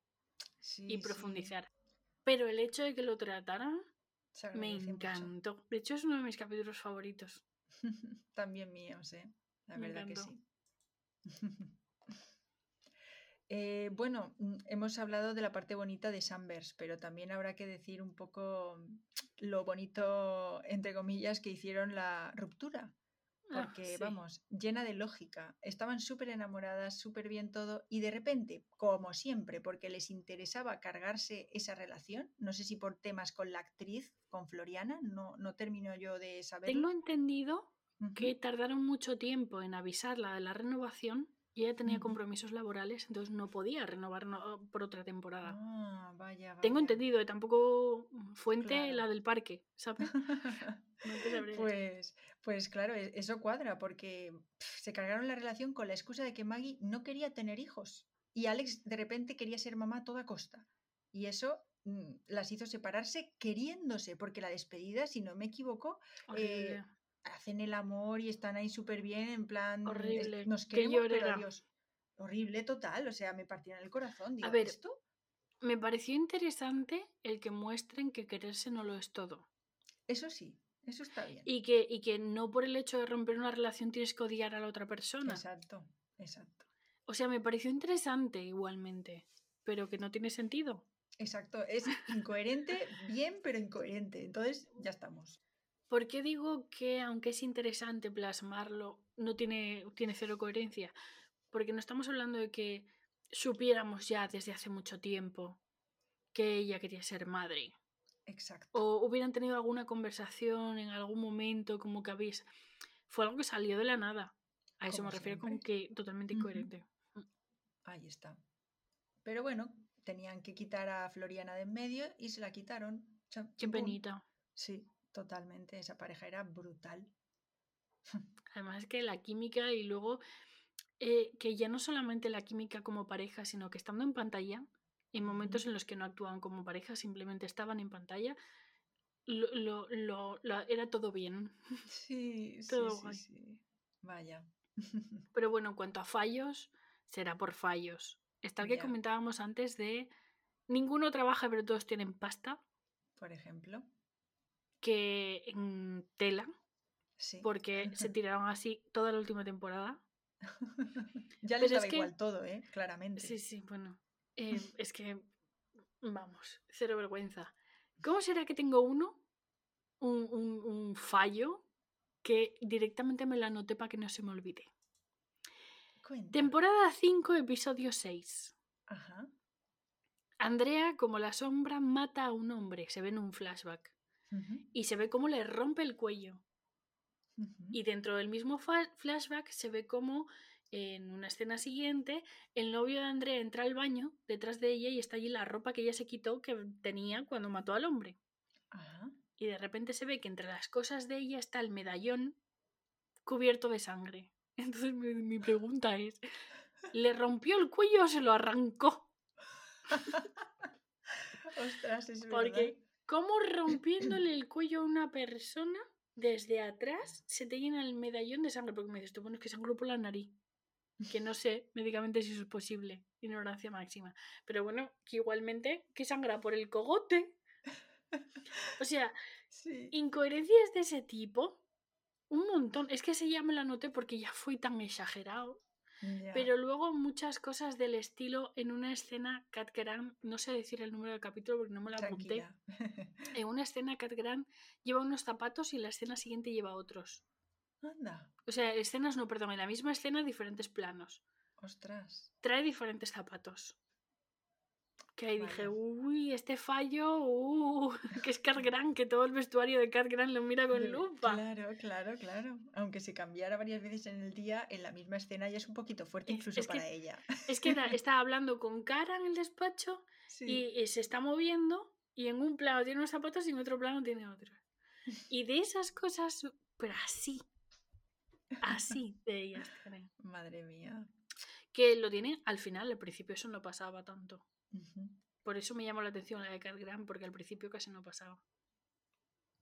Sí, y sí, profundizar. Pero el hecho de que lo trataran se me mucho. encantó. De hecho, es uno de mis capítulos favoritos. También míos, ¿eh? La Me verdad que sí. Eh, bueno, mm, hemos hablado de la parte bonita de Sunburst, pero también habrá que decir un poco lo bonito, entre comillas, que hicieron la ruptura. Ah, Porque, sí. vamos, llena de lógica. Estaban súper enamoradas, súper bien todo, y de repente, como siempre, porque les interesaba cargarse esa relación, no sé si por temas con la actriz, con Floriana, no, no termino yo de saberlo. Tengo entendido que tardaron mucho tiempo en avisarla de la renovación y ella tenía compromisos laborales, entonces no podía renovar no- por otra temporada. Ah, vaya, Tengo vaya. entendido, eh, tampoco fuente Claro. la del parque, ¿sabes? No te. Pues, pues claro, e- eso cuadra, porque se cargaron la relación con la excusa de que Maggie no quería tener hijos y Alex de repente quería ser mamá a toda costa. Y eso mm, las hizo separarse queriéndose, porque la despedida, si no me equivoco, eh, hacen el amor y están ahí súper bien, en plan, es- Horrible, nos queremos, pero adiós. Horrible total, o sea, me partieron el corazón. Digo, ver, ¿esto? Me pareció interesante el que muestren que quererse no lo es todo. Eso sí, eso está bien. Y que, y que no por el hecho de romper una relación tienes que odiar a la otra persona. Exacto, exacto. O sea, me pareció interesante igualmente, pero que no tiene sentido. Exacto, es incoherente, bien, pero incoherente. Entonces, ya estamos. ¿Por qué digo que aunque es interesante plasmarlo, no tiene, tiene cero coherencia? Porque no estamos hablando de que supiéramos ya desde hace mucho tiempo que ella quería ser madre. Exacto. O hubieran tenido alguna conversación en algún momento, como que habéis... Fue algo que salió de la nada. A eso Como me refiero con siempre. que totalmente incoherente. Ahí está. Pero bueno, tenían que quitar a Floriana de en medio y se la quitaron. Qué penita. Sí, totalmente. Esa pareja era brutal. Además es que la química y luego eh, que ya no solamente la química como pareja, sino que estando en pantalla, en momentos en los que no actuaban como pareja, simplemente estaban en pantalla, lo, lo- lo- era todo bien. Sí, sí, Todo sí, guay. sí. Vaya. Pero bueno, en cuanto a fallos, será por fallos. Está el que comentábamos antes de ninguno trabaja pero todos tienen pasta, Por ejemplo. que en tela, Sí. porque se tiraron así toda la última temporada. ya les Pero que- igual todo, ¿eh? Claramente. Sí, sí, bueno. Eh, es que, vamos, cero vergüenza. ¿Cómo será que tengo uno, un, un- un fallo, que directamente me lo anoté para que no se me olvide? Cuenta. Temporada 5, episodio 6. Ajá. Andrea, como la sombra, mata a un hombre, se ve en un flashback. Y se ve cómo le rompe el cuello. Y dentro del mismo flashback se ve como en una escena siguiente el novio de Andrea entra al baño detrás de ella y está allí la ropa que ella se quitó que tenía cuando mató al hombre. Ajá. y de repente se ve que entre las cosas de ella está el medallón cubierto de sangre. Entonces mi, mi pregunta es, ¿le rompió el cuello o se lo arrancó? Ostras, es verdad. Porque, ¿cómo rompiéndole el cuello a una persona desde atrás se te llena el medallón de sangre? Porque me dices tú, bueno, es que sangró por la nariz. Que no sé médicamente si eso es posible. Ignorancia máxima. Pero bueno, que igualmente, que sangra por el cogote. O sea, Sí. incoherencias de ese tipo, un montón. Es que ese ya me la noté porque ya fue tan exagerado. Pero luego muchas cosas del estilo en una escena Cat Grant, no sé decir el número del capítulo porque no me lo apunté. En una escena Cat Grant lleva unos zapatos y en la escena siguiente lleva otros. Anda, O sea, escenas no, perdón, en la misma escena diferentes planos. ostras. Trae diferentes zapatos. Que ahí dije, uy, este fallo, uh, que es Cat Grant, que todo el vestuario de Cat Grant lo mira con lupa. Claro, claro, claro. Aunque se cambiara varias veces en el día, en la misma escena ya es un poquito fuerte Es- incluso es para ella. Es que era- estaba hablando con Cara en el despacho Sí. y, y se está moviendo y en un plano tiene unos zapatos y en otro plano tiene otros. Y de esas cosas, pero así, así de ellas. Madre mía. Que lo tiene al final, al principio eso no pasaba tanto. Por eso me llamó la atención la de Cat Grant, porque al principio casi no pasaba.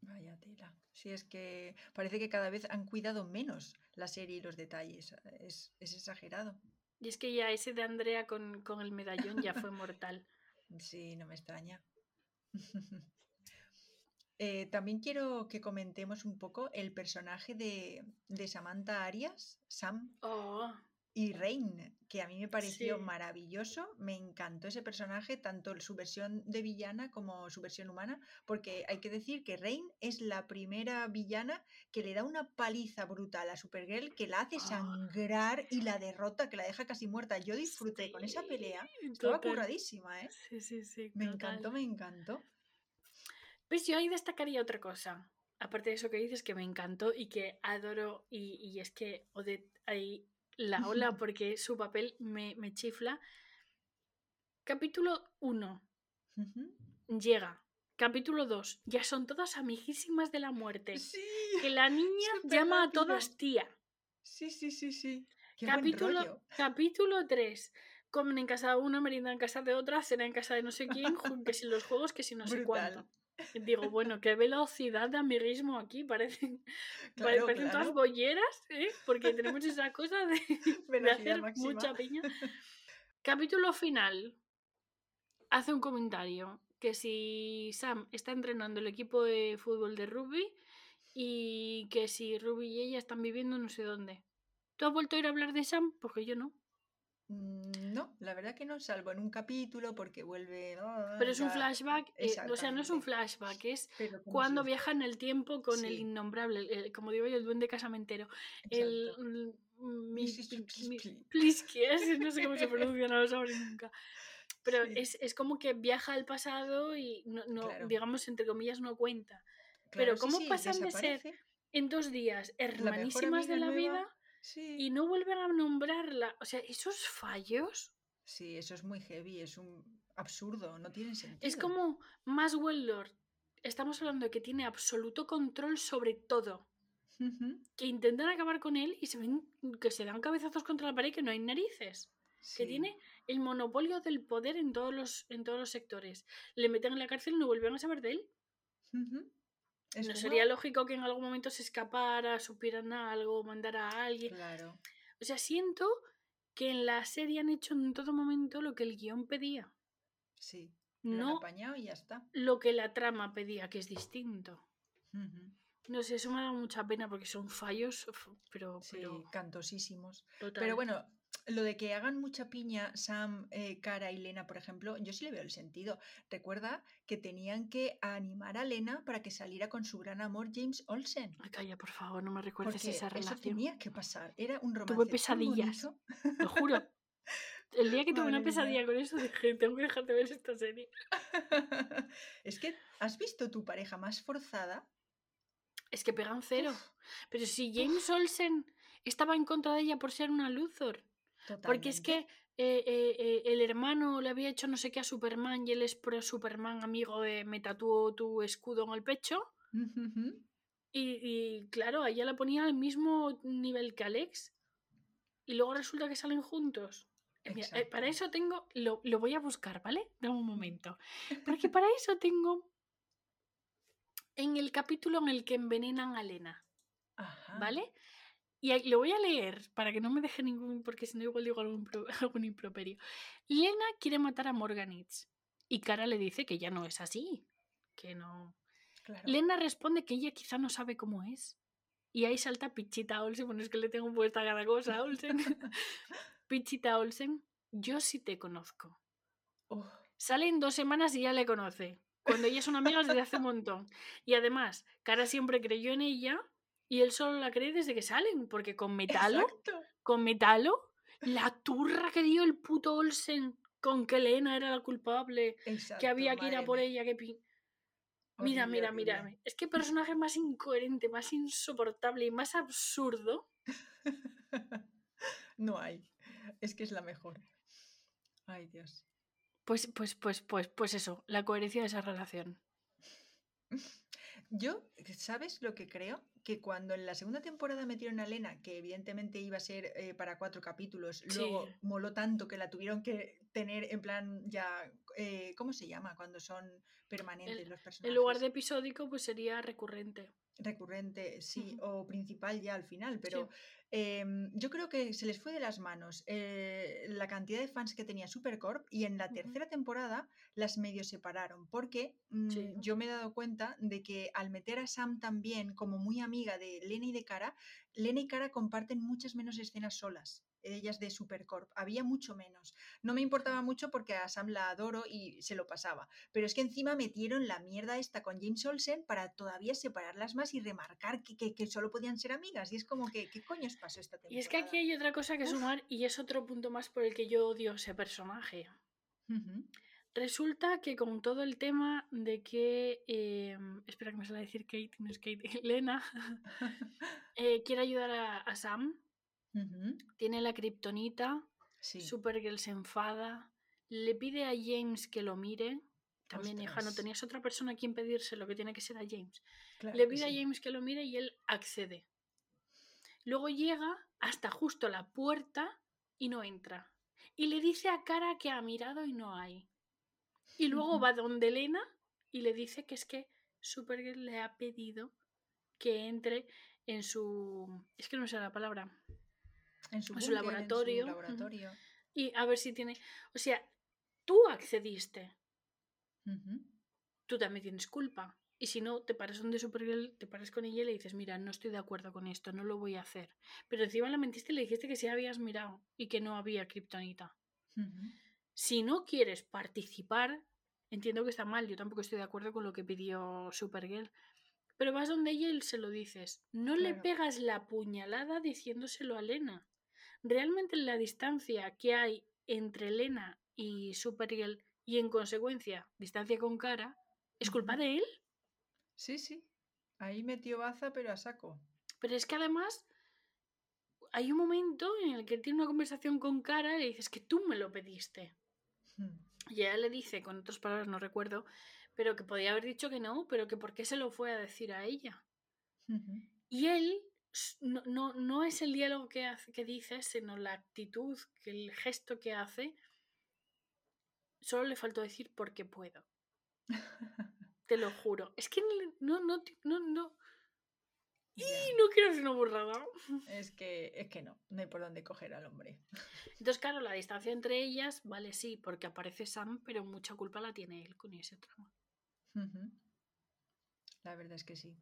Vaya tela. Sí, es que parece que cada vez han cuidado menos la serie y los detalles. Es, es exagerado. Y es que ya ese de Andrea con, con el medallón ya fue mortal. Sí, no me extraña. Eh, también quiero que comentemos un poco el personaje de, de Samantha Arias, Sam Oh, y Rain, que a mí me pareció Sí. maravilloso. Me encantó ese personaje, tanto su versión de villana como su versión humana, porque hay que decir que Rain es la primera villana que le da una paliza brutal a Supergirl, que la hace Ah. sangrar y la derrota, que la deja casi muerta. Yo disfruté con esa pelea. Estaba total. curradísima, ¿eh? Sí, sí, sí. Me total. encantó, me encantó. Pues yo ahí destacaría otra cosa. Aparte de eso que dices, que me encantó y que adoro, y, y es que Odette ahí la ola porque su papel me, me chifla. Capítulo 1 Ujú. llega. Capítulo 2 ya son todas amiguísimas de la muerte. Sí, Que la niña llama a todas tía. sí, sí, sí, sí. Qué Capítulo, capítulo 3. Comen en casa de una, merienda en casa de otra, cena en casa de no sé quién, que si los juegos, que si no sé cuánto. Digo, bueno, qué velocidad de amiguismo aquí, parecen, pare- Claro, parecen todas bolleras, ¿eh? porque tenemos esa cosa de, hacer máxima. mucha piña. Capítulo final. Hace un comentario que si Sam está entrenando el equipo de fútbol de rugby y que si Ruby y ella están viviendo no sé dónde. ¿Tú has vuelto a ir a hablar de Sam? Porque yo no. Mm, No, la verdad que no, salvo en un capítulo porque vuelve. ah, Pero es un ya, flashback, eh, o sea, no es un flashback, es cuando viaja en el tiempo con el innombrable, el- como digo yo, el duende casamentero. El. Exacto. mm, mi- mi- no sé cómo se pronuncia, no lo sabré nunca. Pero Sí. es, es como que viaja al pasado y no, no, Claro. digamos, entre comillas, no cuenta. Claro, Pero ¿cómo pasan de ser. En dos días, La hermanísimas de la nueva, vida Sí. y no vuelven a nombrarla. O sea, esos fallos. Sí, eso es muy heavy, es un absurdo, no tiene sentido. Es como Maswell Lord. Estamos hablando de que tiene absoluto control sobre todo. Que intentan acabar con él y se ven que se dan cabezazos contra la pared y que no hay narices. Que tiene el monopolio del poder en todos los, en todos los sectores. Le meten en la cárcel y no vuelven a saber de él. Es no sería lógico que en algún momento se escapara, supieran algo, mandara a alguien. Claro, O sea, siento que en la serie han hecho en todo momento lo que el guion pedía. sí. Lo han No apañado y ya está. lo que la trama pedía, que es distinto. No sé, eso me ha dado mucha pena porque son fallos, pero, Sí, pero cantosísimos. total. Pero bueno, lo de que hagan mucha piña Sam, eh, Cara y Lena, por ejemplo, yo sí le veo el sentido. Recuerda que tenían que animar a Lena para que saliera con su gran amor James Olsen. Ay, calla, por favor, no me recuerdes Porque esa eso relación. tenía que pasar. Era un romance. Tuve pesadillas. Lo juro. El día que tuve una mía. pesadilla con eso dije, tengo que dejar de ver esta serie. es que, ¿has visto tu pareja más forzada? Es que pegan cero. Uf, Pero si James Olsen estaba en contra de ella por ser una Luthor. Porque es que eh, eh, eh, el hermano le había hecho no sé qué a Superman y él es pro Superman, amigo de me tatúo tu escudo en el pecho. Y, y, claro, ella la ponía al mismo nivel que Alex. Y luego resulta que salen juntos. Mira, eh, para eso tengo, lo, lo voy a buscar, ¿vale? Dame un momento. Porque para eso tengo en el capítulo en el que envenenan a Lena, Ajá. ¿vale? Y lo voy a leer para que no me deje ningún, porque si no igual digo algún, pro- algún improperio. Lena quiere matar a Morganitz y Cara le dice que ya no es así, que no. Claro. Lena responde que ella quizá no sabe cómo es. Y ahí salta Pichita Olsen, bueno, es que le tengo puesta cada cosa a Olsen. Pichita Olsen, yo sí te conozco. Uf, Sale en dos semanas y ya le conoce. Cuando ellas son amigas desde hace un montón. Y además, Cara siempre creyó en ella y él solo la cree desde que salen, porque con Metalo, Exacto. con Metalo, la turra que dio el puto Olsen con que Lena era la culpable, Exacto. que había que ir a por ella, que Mira, mira, mira. Es que personaje más incoherente, más insoportable y más absurdo. no hay. Es que es la mejor. Ay, Dios. Pues, pues, pues, pues, pues eso, la coherencia de esa relación. Yo, ¿sabes lo que creo? Que cuando en la segunda temporada metieron a Lena, que evidentemente iba a ser eh, para cuatro capítulos, luego Sí. moló tanto que la tuvieron que tener en plan ya, eh, ¿cómo se llama? Cuando son permanentes los personajes. En lugar de episódico, pues sería recurrente. recurrente, sí, o principal ya al final, pero em, yo creo que se les fue de las manos eh, la cantidad de fans que tenía Supercorp y en la tercera temporada las medio separaron, porque mm, Sí. yo me he dado cuenta de que al meter a Sam también como muy amiga de Lena y de Cara, Lena y Cara comparten muchas menos escenas solas. Ellas de Supercorp, había mucho menos. No me importaba mucho porque a Sam la adoro y se lo pasaba. Pero es que encima metieron la mierda esta con James Olsen para todavía separarlas más y remarcar que, que- que solo podían ser amigas. Y es como que, ¿qué coño os pasó esta temporada? Y es que aquí hay otra cosa que Uf. sumar y es otro punto más por el que yo odio ese personaje. Resulta que con todo el tema de que... eh, espera que me sale a decir Kate, no es Kate, Lena. eh, quiere ayudar a, a Sam. Tiene la kriptonita. Sí. Supergirl se enfada. Le pide a James que lo mire. También, hija, no Ostras. tenías otra persona a quien pedírselo, que tiene que ser a James. Claro Le pide a. James que lo mire y él accede. Luego llega hasta justo la puerta y no entra. Y le dice a Cara que ha mirado y no hay. Y luego va donde Elena y le dice que es que Supergirl le ha pedido que entre en su... Es que no sé la palabra. En su, en su laboratorio, En su. Y a ver si tiene... O sea, tú accediste. Tú también tienes culpa. Y si no, te paras donde Supergirl, te paras con ella y le dices, mira, no estoy de acuerdo con esto, no lo voy a hacer. Pero encima la mentiste y le dijiste que sí habías mirado y que no había kriptonita. Si no quieres participar, entiendo que está mal, yo tampoco estoy de acuerdo con lo que pidió Supergirl. Pero vas donde ella y se lo dices. No le pegas la puñalada diciéndoselo a Lena. Realmente la distancia que hay entre Lena y Supergirl y en consecuencia distancia con cara, ¿es culpa de él? Sí, sí. Ahí metió baza, pero a saco. Pero es que además hay un momento en el que tiene una conversación con cara y le dices que tú me lo pediste. Mm. Y ella le dice, con otras palabras no recuerdo, pero que podía haber dicho que no, pero que por qué se lo fue a decir a ella. Y él no, no, no es el diálogo que, hace, que dice, sino la actitud, que el gesto que hace. Solo le faltó decir porque puedo. Te lo juro. Es que no, no, no, no, y no quiero hacer una burrada. Es que, es que no, no hay por dónde coger al hombre. Entonces, claro, la distancia entre ellas, vale, sí, porque aparece Sam, pero mucha culpa la tiene él con ese trama. Ujú. La verdad es que sí.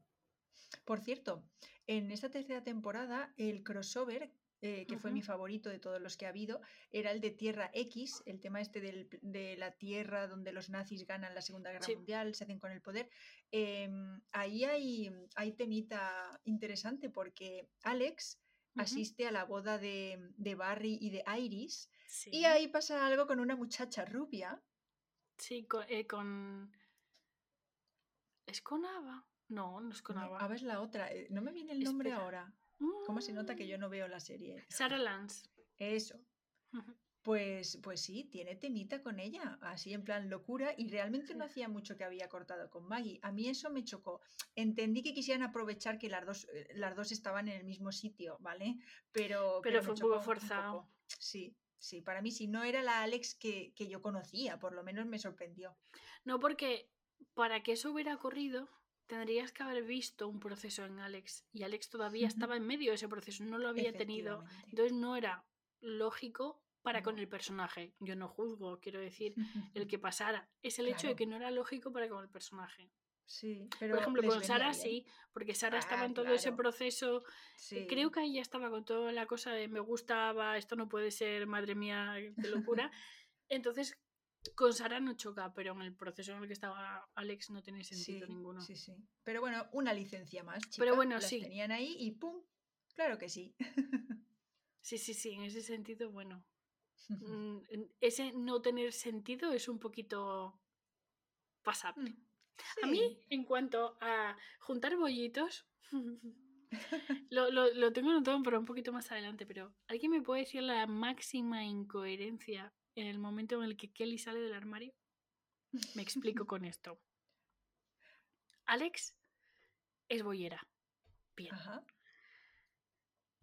Por cierto, en esta tercera temporada, el crossover, eh, que fue mi favorito de todos los que ha habido, era el de Tierra X, el tema este del de la Tierra donde los nazis ganan la Segunda Guerra Sí. Mundial, se hacen con el poder. Em, ahí hay, hay temita interesante porque Alex asiste a la boda de, de Barry y de Iris Sí. y ahí pasa algo con una muchacha rubia. Sí, con, eh, con- ¿Es con Ava? No, no es con No, Ava. Ava es la otra, eh, no me viene el nombre Espera. ahora. ¿Cómo se nota que yo Mm, no veo la serie? Sarah Lance. Eso. Pues, pues sí, tiene temita con ella, así en plan locura, y realmente no hacía mucho que había cortado con Maggie. A mí eso me chocó. Entendí que quisieran aprovechar que las dos, eh, las dos estaban en el mismo sitio, ¿vale? Pero, Pero fue un poco forzado. poco. Sí, sí, para mí sí, no era la Alex que, que yo conocía, por lo menos me sorprendió. No, porque para que eso hubiera ocurrido, tendrías que haber visto un proceso en Alex. Y Alex todavía estaba en medio de ese proceso, no lo había tenido. Entonces no era lógico para con el personaje. Yo no juzgo, quiero decir, el que pasara. Es el hecho de que no era lógico para con el personaje. Sí, pero Por ejemplo, con Sara bien. sí, porque Sara estaba Ah, en todo ese proceso. Sí. Creo que ahí ya estaba con toda la cosa de me gustaba, esto no puede ser, madre mía, qué locura. Entonces, con Sara no choca, pero en el proceso en el que estaba Alex no tiene sentido Sí, ninguno. sí, sí. Pero bueno, una licencia más, chica. Pero bueno, Las sí. tenían ahí y ¡pum! Claro que sí. Sí, sí, sí, en ese sentido, bueno. mm, Ese no tener sentido es un poquito pasable. Mm, A mí, en cuanto a juntar bollitos, lo, lo, lo tengo anotado para un poquito más adelante, pero ¿alguien me puede decir la máxima incoherencia en el momento en el que Kelly sale del armario? Me explico con esto. Alex es boyera. Bien. Ajá.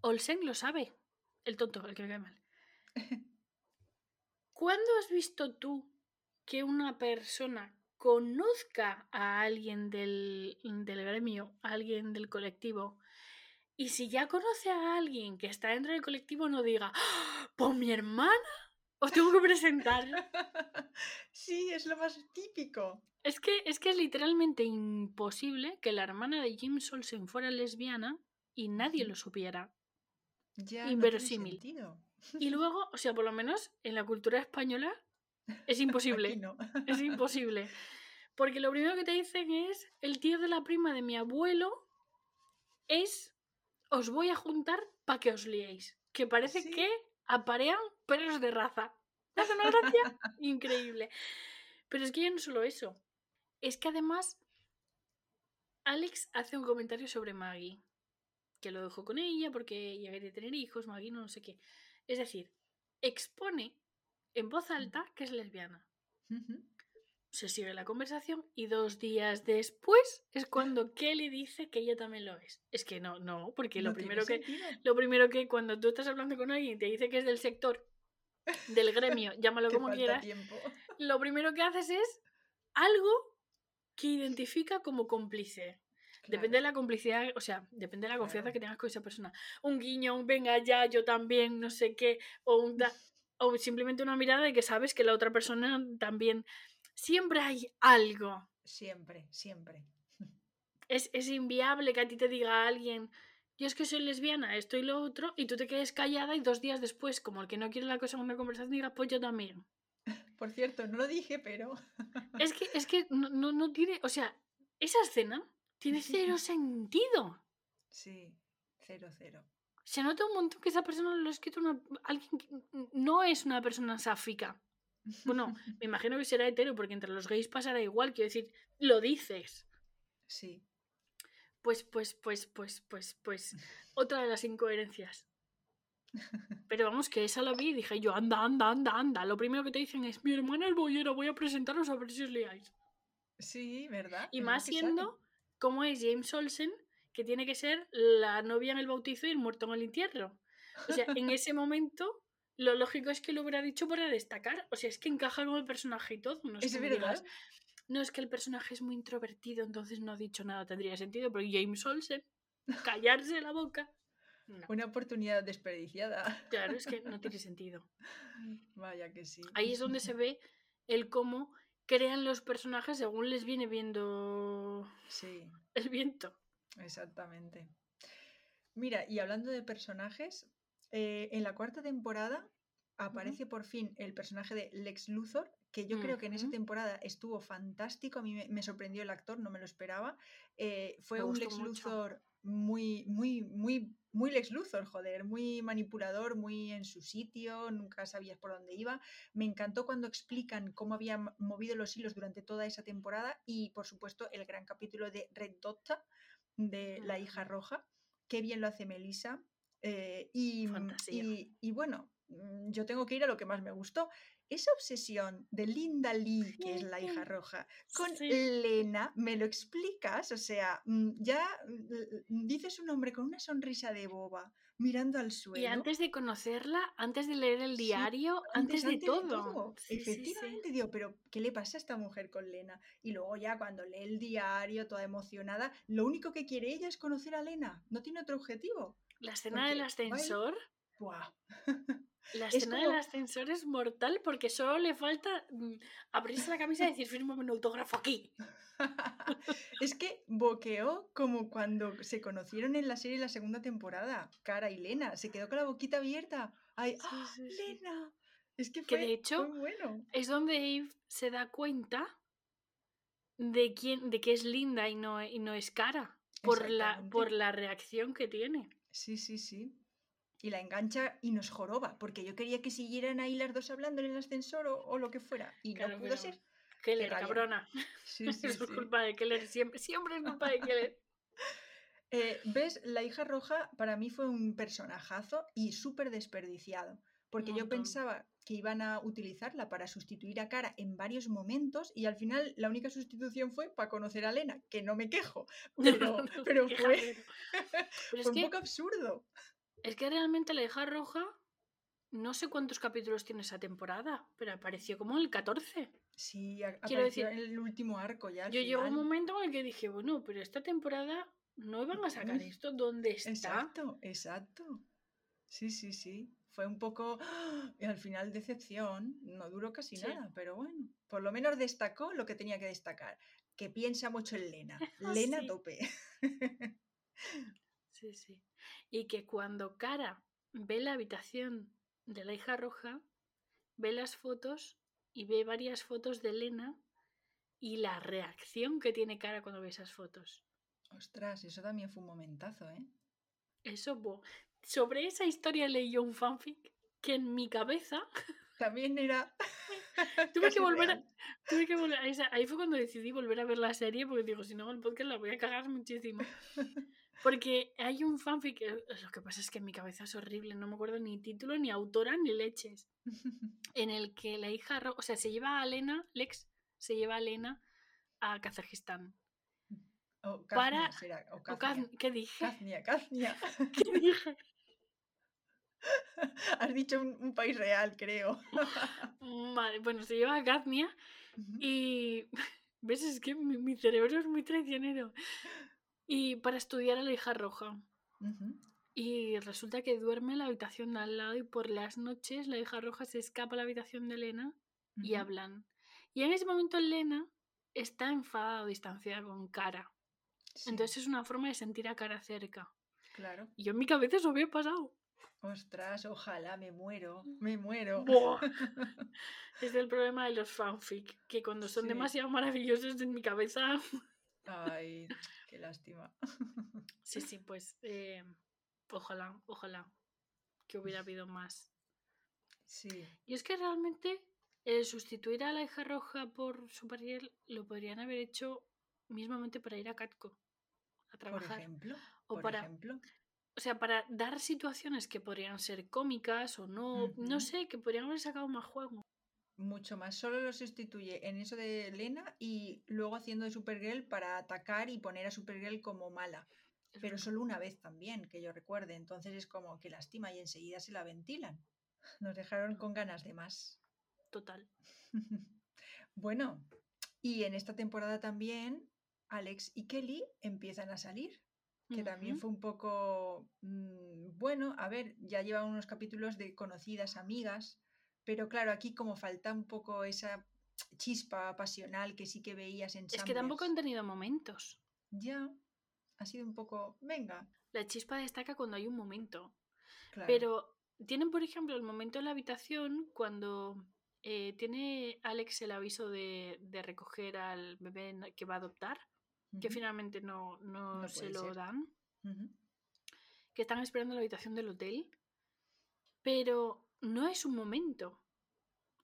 Olsen lo sabe. El tonto, el que me cae mal. ¿Cuándo has visto tú que una persona conozca a alguien del, del gremio, a alguien del colectivo, y si ya conoce a alguien que está dentro del colectivo, no diga, "¡Ah! ¡por mi hermana! Os tengo que presentar. sí, es lo más típico. Es que, es que es literalmente imposible que la hermana de Jim Solsen fuera lesbiana y nadie lo supiera. Ya Inverosímil. Y luego, o sea, por lo menos en la cultura española es imposible. no. Es imposible. Porque lo primero que te dicen es, el tío de la prima de mi abuelo es, os voy a juntar para que os liéis. Que parece Sí. que aparean perros de raza. ¿Me hace una gracia? Increíble. Pero es que ya no solo eso. Es que además, Alex hace un comentario sobre Maggie. Que lo dejó con ella porque ella quería tener hijos, Maggie no, no sé qué. Es decir, expone en voz alta que es lesbiana. Se sigue la conversación y dos días después es cuando Kelly dice que ella también lo es. Es que no, no, porque lo No primero que sentido. lo primero que cuando tú estás hablando con alguien y te dice que es del sector del gremio, llámalo como quieras, tiempo. lo primero que haces es algo que identifica como cómplice. Depende de la complicidad, o sea, depende de la confianza Claro. que tengas con esa persona. Un guiño, un venga ya, yo también, no sé qué, o, un da- o simplemente una mirada de que sabes que la otra persona también. Siempre hay algo. Siempre, siempre. Es, es inviable que a ti te diga alguien, yo es que soy lesbiana, esto y lo otro, y tú te quedes callada y dos días después, como el que no quiere la cosa en una conversación, digas, pues yo también. Por cierto, no lo dije, pero. Es que, es que no, no, no tiene, o sea, esa escena tiene cero sentido. Sí, cero, cero. Se nota un montón que esa persona lo ha escrito una, alguien que no es una persona sáfica. Bueno, me imagino que será hetero, porque entre los gays pasará igual, quiero decir, lo dices. Sí. Pues, pues, pues, pues, pues, pues, otra de las incoherencias. Pero vamos, que esa la vi y dije yo, anda, anda, anda, anda. Lo primero que te dicen es, mi hermana es boyera, voy a presentaros a ver si os liáis. Sí, ¿verdad? Y más siendo como es James Olsen, que tiene que ser la novia en el bautizo y el muerto en el entierro. O sea, en ese momento, lo lógico es que lo hubiera dicho para destacar. O sea, es que encaja con el personaje y todo. No es, verdad. digas, no es que el personaje es muy introvertido, entonces no ha dicho nada, tendría sentido, pero James Olsen, callarse la boca. No, Una oportunidad desperdiciada. claro, es que no tiene sentido. Vaya que sí. Ahí es donde se ve el cómo crean los personajes según les viene viendo Sí, el viento. exactamente. Mira, y hablando de personajes, eh, en la cuarta temporada aparece por fin el personaje de Lex Luthor, que yo creo que en esa temporada estuvo fantástico. A mí me, me sorprendió el actor, no me lo esperaba. Eh, fue un Lex mucho. Luthor muy, muy, muy, muy Lex Luthor, joder, muy manipulador, muy en su sitio, nunca sabías por dónde iba. Me encantó cuando explican cómo había movido los hilos durante toda esa temporada y, por supuesto, el gran capítulo de Red Dota, de la hija roja. Qué bien lo hace Melissa. Eh, y, mm, y- y bueno, mm, yo tengo que ir a lo que más me gustó. Esa obsesión de Linda Lee, que es la hija roja, con Sí. Lena, ¿me lo explicas? O sea, mm, ya dices su nombre con una sonrisa de boba, mirando al suelo. Y antes de conocerla, antes de leer el Sí, diario, antes, de todo. Sí. Efectivamente, digo, pero ¿qué le pasa a esta mujer con Lena? Y luego ya cuando lee el diario, toda emocionada, lo único que quiere ella es conocer a Lena, no tiene otro objetivo. La escena del Porque ascensor, ¡Buah! la Es escena del como- ascensor es mortal porque solo le falta mm, abrirse la camisa y decir, fírmame un autógrafo aquí. es que boqueó como cuando se conocieron en la serie la segunda temporada, Cara y Lena, se quedó con la boquita abierta. ¡Ay, Sí, ¡ah, sí, sí. Lena! Es que Que fue, de hecho, fue bueno. Es donde Eve se da cuenta de quién, de que es linda y no, y no es cara. Por la, por la reacción que tiene. Sí, sí, sí. Y la engancha y nos joroba, porque yo quería que siguieran ahí las dos hablando en el ascensor o, o lo que fuera. Y Claro, no pudo pero ser. Keller, cabrona. Sí, sí, Eso es sí. culpa de Keller. Siempre, siempre es culpa de Keller. Eh, ¿Ves? La hija roja para mí fue un personajazo y súper desperdiciado. Porque yo pensaba que iban a utilizarla para sustituir a Cara en varios momentos y al final la única sustitución fue para conocer a Lena, que no me quejo, pero, fue, pero- pero es fue un que- poco absurdo. Es que realmente la hija roja, no sé cuántos capítulos tiene esa temporada, pero apareció como el 14. Sí, Quiero decir, en el último arco ya. Yo llegó un final. momento en el que dije, bueno, pero esta temporada no iban a sacar esto. ¿Dónde está? Exacto, exacto. Sí, sí, sí. Fue un poco. ¡ah! Y al final decepción. No duró casi Sí. nada, pero bueno. Por lo menos destacó lo que tenía que destacar. Que piensa mucho en Lena. Ah, Lena sí. tope. Sí, sí. Y que cuando Cara ve la habitación de la hija roja, ve las fotos y ve varias fotos de Elena y la reacción que tiene Cara cuando ve esas fotos. Ostras, eso también fue un momentazo, ¿eh? Eso, bo- sobre esa historia leí yo un fanfic que en mi cabeza También era. tuve que volver a, real. tuve que volver a esa- ahí fue cuando decidí volver a ver la serie porque digo, si no el podcast la voy a cagar muchísimo. Porque hay un fanfic, eh, lo que pasa es que en mi cabeza es horrible, no me acuerdo ni título, ni autora, ni leches, en el que la hija, o sea, se lleva a Lena, Lex, se lleva a Lena a Kazajistán. O Para- Kaznia será, o O Kaznia. Kaz- ¿Qué dije? Kaznia, Kaznia. ¿Qué dije? Has dicho un, un país real, creo. Vale, bueno, se lleva a y... ¿Ves? Es que mi, mi cerebro es muy traicionero. Y para estudiar a la hija roja. Y resulta que duerme en la habitación de al lado y por las noches la hija roja se escapa a la habitación de Elena y hablan. Y en ese momento Elena está enfadada o distanciada con Cara. Sí, Entonces es una forma de sentir a Cara cerca. claro. Y yo en mi cabeza eso había pasado. Ostras, ojalá me muero, me muero. Buah. es el problema de los fanfic, que cuando son Sí. demasiado maravillosos en mi cabeza... Ay, qué lástima. Sí, sí, pues eh, ojalá, ojalá que hubiera habido más. Sí, Y es que realmente el sustituir a la hija roja por Supergirl lo podrían haber hecho mismamente para ir a Catco a por trabajar. ejemplo. o por para, ejemplo. O sea, para dar situaciones que podrían ser cómicas o no, no sé, que podrían haber sacado más juego. Mucho más. Solo lo sustituye en eso de Lena y luego haciendo de Supergirl para atacar y poner a Supergirl como mala. Es Pero verdad. solo una vez también, que yo recuerde. Entonces es como que lástima y enseguida se la ventilan. Nos dejaron con ganas de más. Total. Bueno, y en esta temporada también Alex y Kelly empiezan a salir, que también fue un poco mm, bueno. A ver, ya llevan unos capítulos de conocidas amigas, pero claro, aquí como falta un poco esa chispa pasional que sí que veías en Es que tampoco han tenido momentos. Ya, ha sido un poco, venga, La chispa destaca cuando hay un momento. claro. Pero tienen, por ejemplo, el momento en la habitación cuando eh, tiene Alex el aviso de, de recoger al bebé que va a adoptar, que finalmente no, no No se lo ser. dan, que están esperando en la habitación del hotel, pero no es un momento,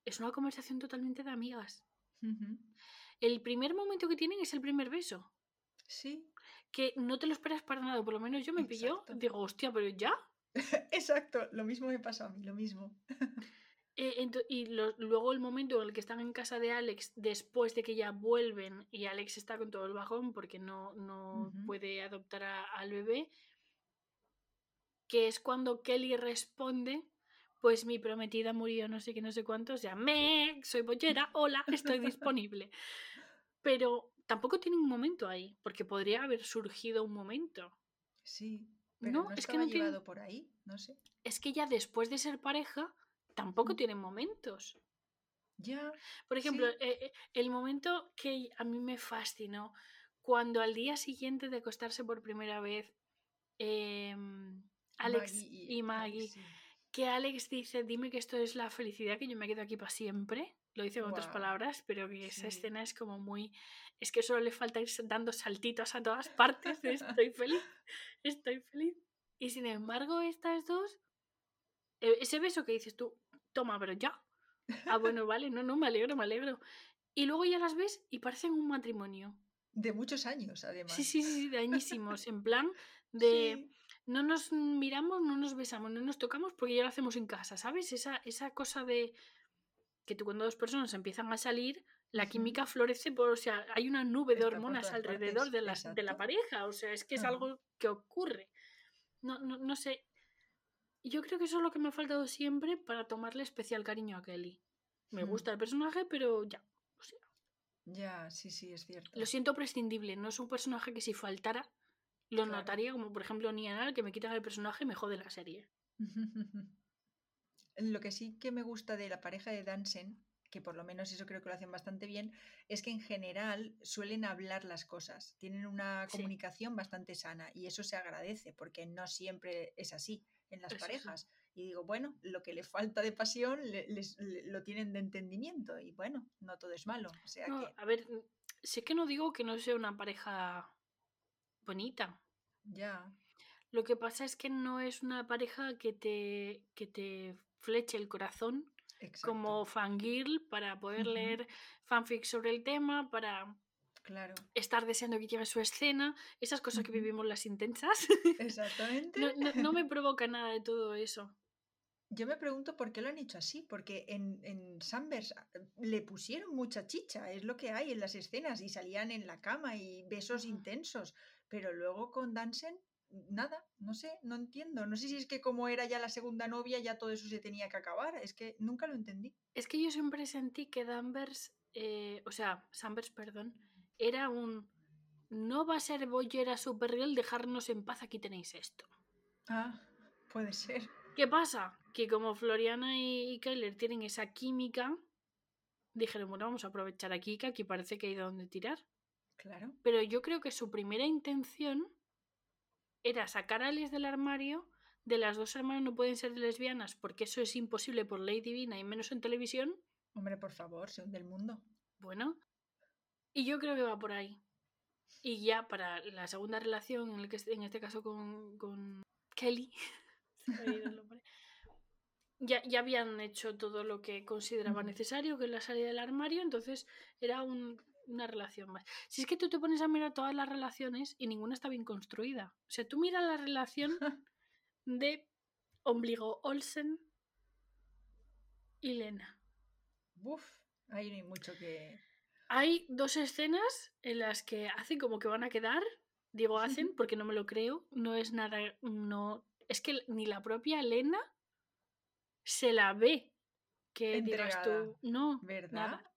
es una conversación totalmente de amigas. El primer momento que tienen es el primer beso, Sí, que no te lo esperas para nada, por lo menos yo me pilló, Exacto. digo, hostia, pero ya, Exacto, lo mismo me pasó a mí, lo mismo. Eh, y luego el momento en el que están en casa de Alex, después de que ya vuelven y Alex está con todo el bajón porque no, no puede adoptar a- al bebé, que es cuando Kelly responde, pues mi prometida murió no sé qué, no sé cuántos, ya me, soy bollera, hola, estoy disponible. Pero tampoco tiene un momento ahí, porque podría haber surgido un momento. Sí, pero No, no, es que no tiene- llevado por ahí, no sé. Es que ya después de ser pareja, tampoco tienen momentos. Ya, Por ejemplo, Sí. eh, eh, el momento que a mí me fascinó, cuando al día siguiente de acostarse por primera vez, em, Alex Maggie y, Maggie, sí. que Alex dice, dime que esto es la felicidad, que yo me quedo aquí para siempre. Lo dice con otras palabras, pero que esa sí. escena es como muy... Es que solo le falta ir dando saltitos a todas partes de estoy feliz, estoy feliz. Y sin embargo, estas dos, e- ese beso que dices tú, toma, pero ya. Ah, bueno, vale, no, no, me alegro, me alegro. Y luego ya las ves y parecen un matrimonio. De muchos años, además. Sí, sí, sí, de añísimos. En plan de Sí, no nos miramos, no nos besamos, no nos tocamos porque ya lo hacemos en casa, ¿sabes? Esa, esa cosa de que tú cuando dos personas empiezan a salir, la química florece por, o sea, hay una nube de Está hormonas alrededor partes, de la, de la pareja, o sea, es que es Ajá. algo que ocurre. No, no, no sé. Yo creo que eso es lo que me ha faltado siempre para tomarle especial cariño a Kelly. Me Hmm. gusta el personaje, pero ya. O sea, Ya, sí, sí, es cierto. lo siento prescindible. No es un personaje que si faltara lo Claro. notaría, como por ejemplo Nianal, que me quitan el personaje y me jode la serie. Lo que sí que me gusta de la pareja de Dansen, que por lo menos eso creo que lo hacen bastante bien, es que en general suelen hablar las cosas, tienen una Sí. comunicación bastante sana y eso se agradece porque no siempre es así en las Eso sí. parejas. Y digo, bueno, lo que le falta de pasión le- les- le- lo tienen de entendimiento y bueno, no todo es malo. O sea No, que a ver, sé que no digo que no sea una pareja bonita. ya, Lo que pasa es que no es una pareja que te, que te fleche el corazón como exacto, fangirl para poder leer fanfics sobre el tema, para claro, estar deseando que llegue su escena, esas cosas que vivimos las intensas. exactamente. no, no- no me provoca nada de todo eso. Yo me pregunto por qué lo han hecho así, porque en, en Sunburst ah, le pusieron mucha chicha, es lo que hay en las escenas, y salían en la cama y besos Ujú. intensos, pero luego con Dansen, nada, no sé, no entiendo. No sé si es que como era ya la segunda novia, ya todo eso se tenía que acabar, es que nunca lo entendí. Es que yo siempre sentí que Danvers, eh, o sea, Sunvers, perdón, era un no va a ser bollera Supergirl, dejarnos en paz, aquí tenéis esto. Ah, puede ser. ¿Qué pasa? Que como Floriana y, Kyler tienen esa química, dijeron, bueno, vamos a aprovechar aquí, que aquí parece que hay de dónde tirar. Claro. Pero yo creo que su primera intención era sacar a Alice del armario, de las dos hermanas no pueden ser lesbianas, porque eso es imposible por ley divina y menos en televisión. Hombre, por favor, se hunde el mundo. Bueno, y yo creo que va por ahí. Y ya para la segunda relación, en, el que, en este caso con, con Kelly, ya, ya habían hecho todo lo que consideraba necesario, que es la salida del armario, entonces era un- una relación más. Si es que tú te pones a mirar todas las relaciones y ninguna está bien construida. O sea, tú miras la relación de Ombligo Olsen y Lena. Uf, ahí no hay mucho que... Hay dos escenas en las que hacen como que van a quedar. Digo hacen porque no me lo creo. No es nada. No. Es que ni la propia Elena se la ve. Que digas Entregada, tú. No, ¿verdad? nada.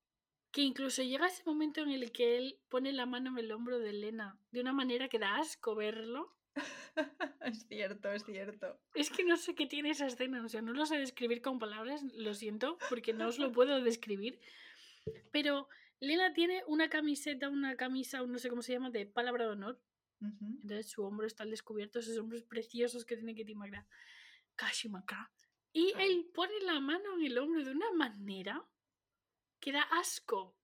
Que incluso llega ese momento en el que él pone la mano en el hombro de Elena. De una manera que da asco verlo. es cierto, es cierto. Es que no sé qué tiene esa escena. O sea, no lo sé describir con palabras. Lo siento, porque no os lo puedo describir. Pero Lena tiene una camiseta, una camisa, no sé cómo se llama, de palabra de honor. Entonces su hombro está al descubierto, esos hombros preciosos que tiene Kitty McGrath. Kashimaka. Y él pone la mano en el hombro de una manera que da asco.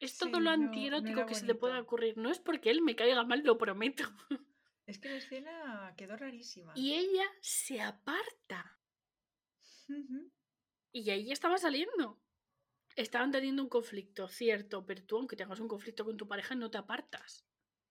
Es todo Sí, lo no, no antierótico que se te pueda ocurrir. No es porque él me caiga mal, lo prometo. Es que la escena quedó rarísima. Y ella se aparta. Y ahí estaba saliendo. Estaban teniendo un conflicto, cierto, pero tú, aunque tengas un conflicto con tu pareja, no te apartas.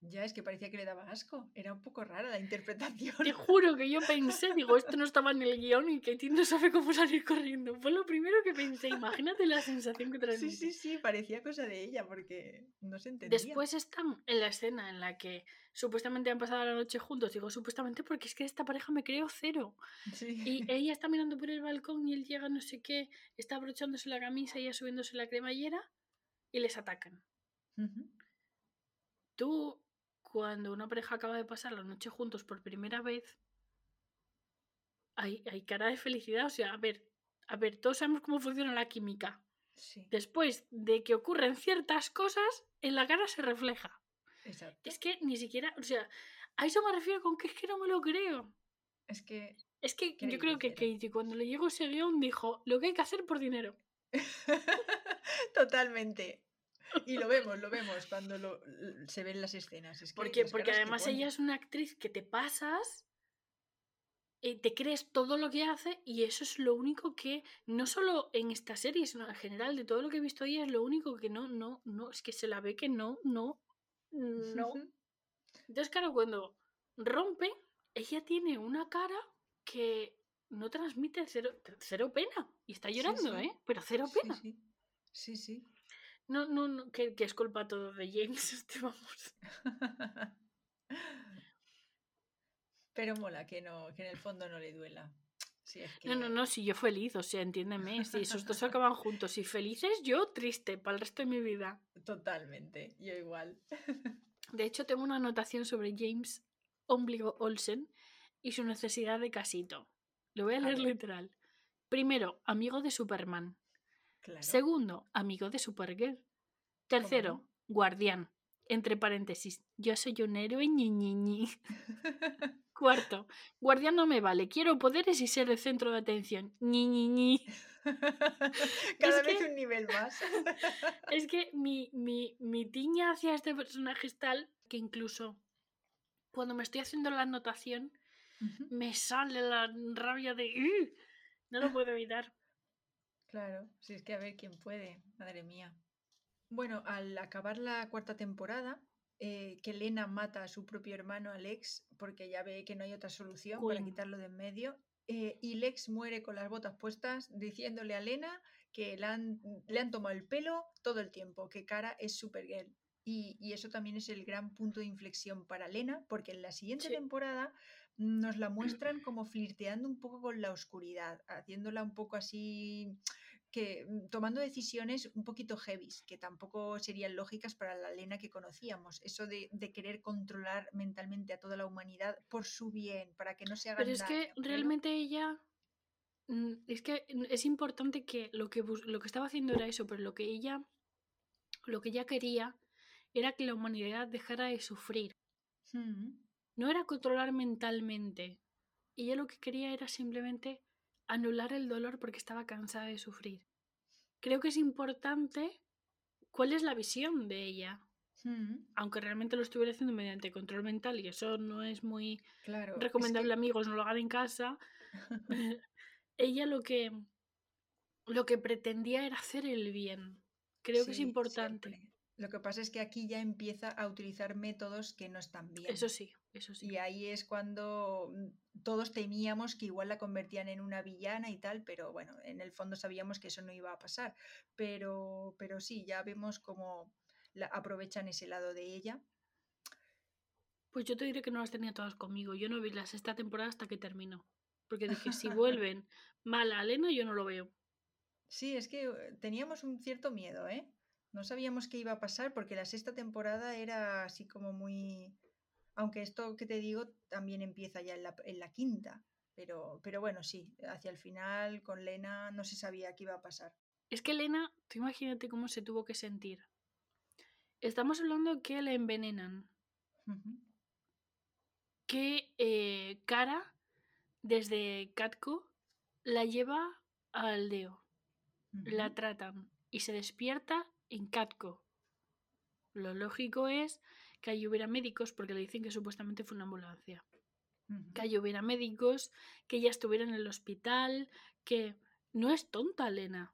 Ya es que parecía que le daba asco. Era un poco rara la interpretación. Te juro que yo pensé, digo, esto no estaba en el guion y que no sabe cómo salir corriendo. Fue lo primero que pensé. Imagínate la sensación que transmite. Sí, sí, sí, parecía cosa de ella porque no se entendía. Después están en la escena en la que supuestamente han pasado la noche juntos. Digo supuestamente porque es que esta pareja me creo cero. Y ella está mirando por el balcón y él llega no sé qué, está abrochándose la camisa y ella subiéndose la cremallera y les atacan. Tú cuando una pareja acaba de pasar la noche juntos por primera vez, hay, hay cara de felicidad. O sea, a ver, a ver, todos sabemos cómo funciona la química. Después de que ocurren ciertas cosas, en la cara se refleja. Es que ni siquiera, o sea, a eso me refiero con que es que no me lo creo. Es que. Es que yo creo que Katie, cuando le llegó ese guion, dijo lo que hay que hacer por dinero. Totalmente. Y lo vemos, lo vemos cuando lo, se ven las escenas. Es porque porque además ella es una actriz que te pasas, eh, te crees todo lo que hace y eso es lo único que, no solo en esta serie, sino en general, de todo lo que he visto ella, es lo único que no, no, no, es que se la ve que no, no, no. Entonces, claro, cuando rompe, ella tiene una cara que no transmite cero, cero pena. Y está llorando, ¿eh? Pero cero pena. Sí, sí. sí. No, no, no, que, es culpa todo de James, este, vamos. Pero mola que no, que en el fondo no le duela. No, no, no, si yo feliz, o sea, entiéndeme, si esos dos acaban juntos y felices, yo triste para el resto de mi vida. Totalmente, yo igual. De hecho, tengo una anotación sobre James Ombligo Olsen y su necesidad de casito. Lo voy a leer literal. Primero, amigo de Superman. Segundo, amigo de Supergirl. Tercero, guardián. Entre paréntesis, yo soy un héroe ñi, ñi, ñi. Cuarto, guardián no me vale, quiero poderes y ser el centro de atención. Ñi, ñi, ñi. Cada vez un nivel más. es que mi, mi, mi tiña hacia este personaje es tal que incluso cuando me estoy haciendo la anotación me sale la rabia de... No lo puedo evitar. Claro, si es que a ver quién puede, madre mía. Bueno, al acabar la cuarta temporada, eh, que Lena mata a su propio hermano Alex porque ya ve que no hay otra solución para quitarlo de en medio. Eh, y Lex muere con las botas puestas diciéndole a Lena que le han, le han tomado el pelo todo el tiempo, que Cara es Supergirl. Y, y, eso también es el gran punto de inflexión para Lena, porque en la siguiente temporada nos la muestran como flirteando un poco con la oscuridad, haciéndola un poco así que mm, tomando decisiones un poquito heavy, que tampoco serían lógicas para la Lena que conocíamos. Eso de, querer controlar mentalmente a toda la humanidad por su bien, para que no se haga Pero es que realmente ella. Mm, es que es importante que lo, que lo que estaba haciendo era eso, pero lo que ella. Lo que ella quería era que la humanidad dejara de sufrir. Mm. No era controlar mentalmente. Ella lo que quería era simplemente anular el dolor porque estaba cansada de sufrir. Creo que es importante cuál es la visión de ella. Mm. Aunque realmente lo estuviera haciendo mediante control mental y eso no es muy recomendable, amigos, no lo hagan en casa. ella lo que lo que pretendía era hacer el bien. Creo que es importante. Lo que pasa es que aquí ya empieza a utilizar métodos que no están bien. Eso sí, eso sí. Y ahí es cuando mm, todos temíamos que igual la convertían en una villana y tal, pero bueno, en el fondo sabíamos que eso no iba a pasar. Pero, pero sí, ya vemos cómo aprovechan ese lado de ella. Pues yo te diré que no las tenía todas conmigo. Yo no vi la sexta temporada hasta que terminó. Porque dije, si vuelven mal a Elena, yo no lo veo. Sí, es que eh, teníamos un cierto miedo, ¿eh? No sabíamos qué iba a pasar porque la sexta temporada era así como muy... Aunque esto que te digo también empieza ya en la, quinta. Pero, pero bueno, sí, hacia el final con Lena no se sabía qué iba a pasar. Es que Lena, tú imagínate cómo se tuvo que sentir. Estamos hablando que la envenenan. Que eh, Cara, desde Katko, la lleva al Deo. La tratan y se despierta en Catco. Lo lógico es que ahí hubiera médicos, porque le dicen que supuestamente fue una ambulancia. Que ahí hubiera médicos, que ella estuviera en el hospital, que no es tonta Elena.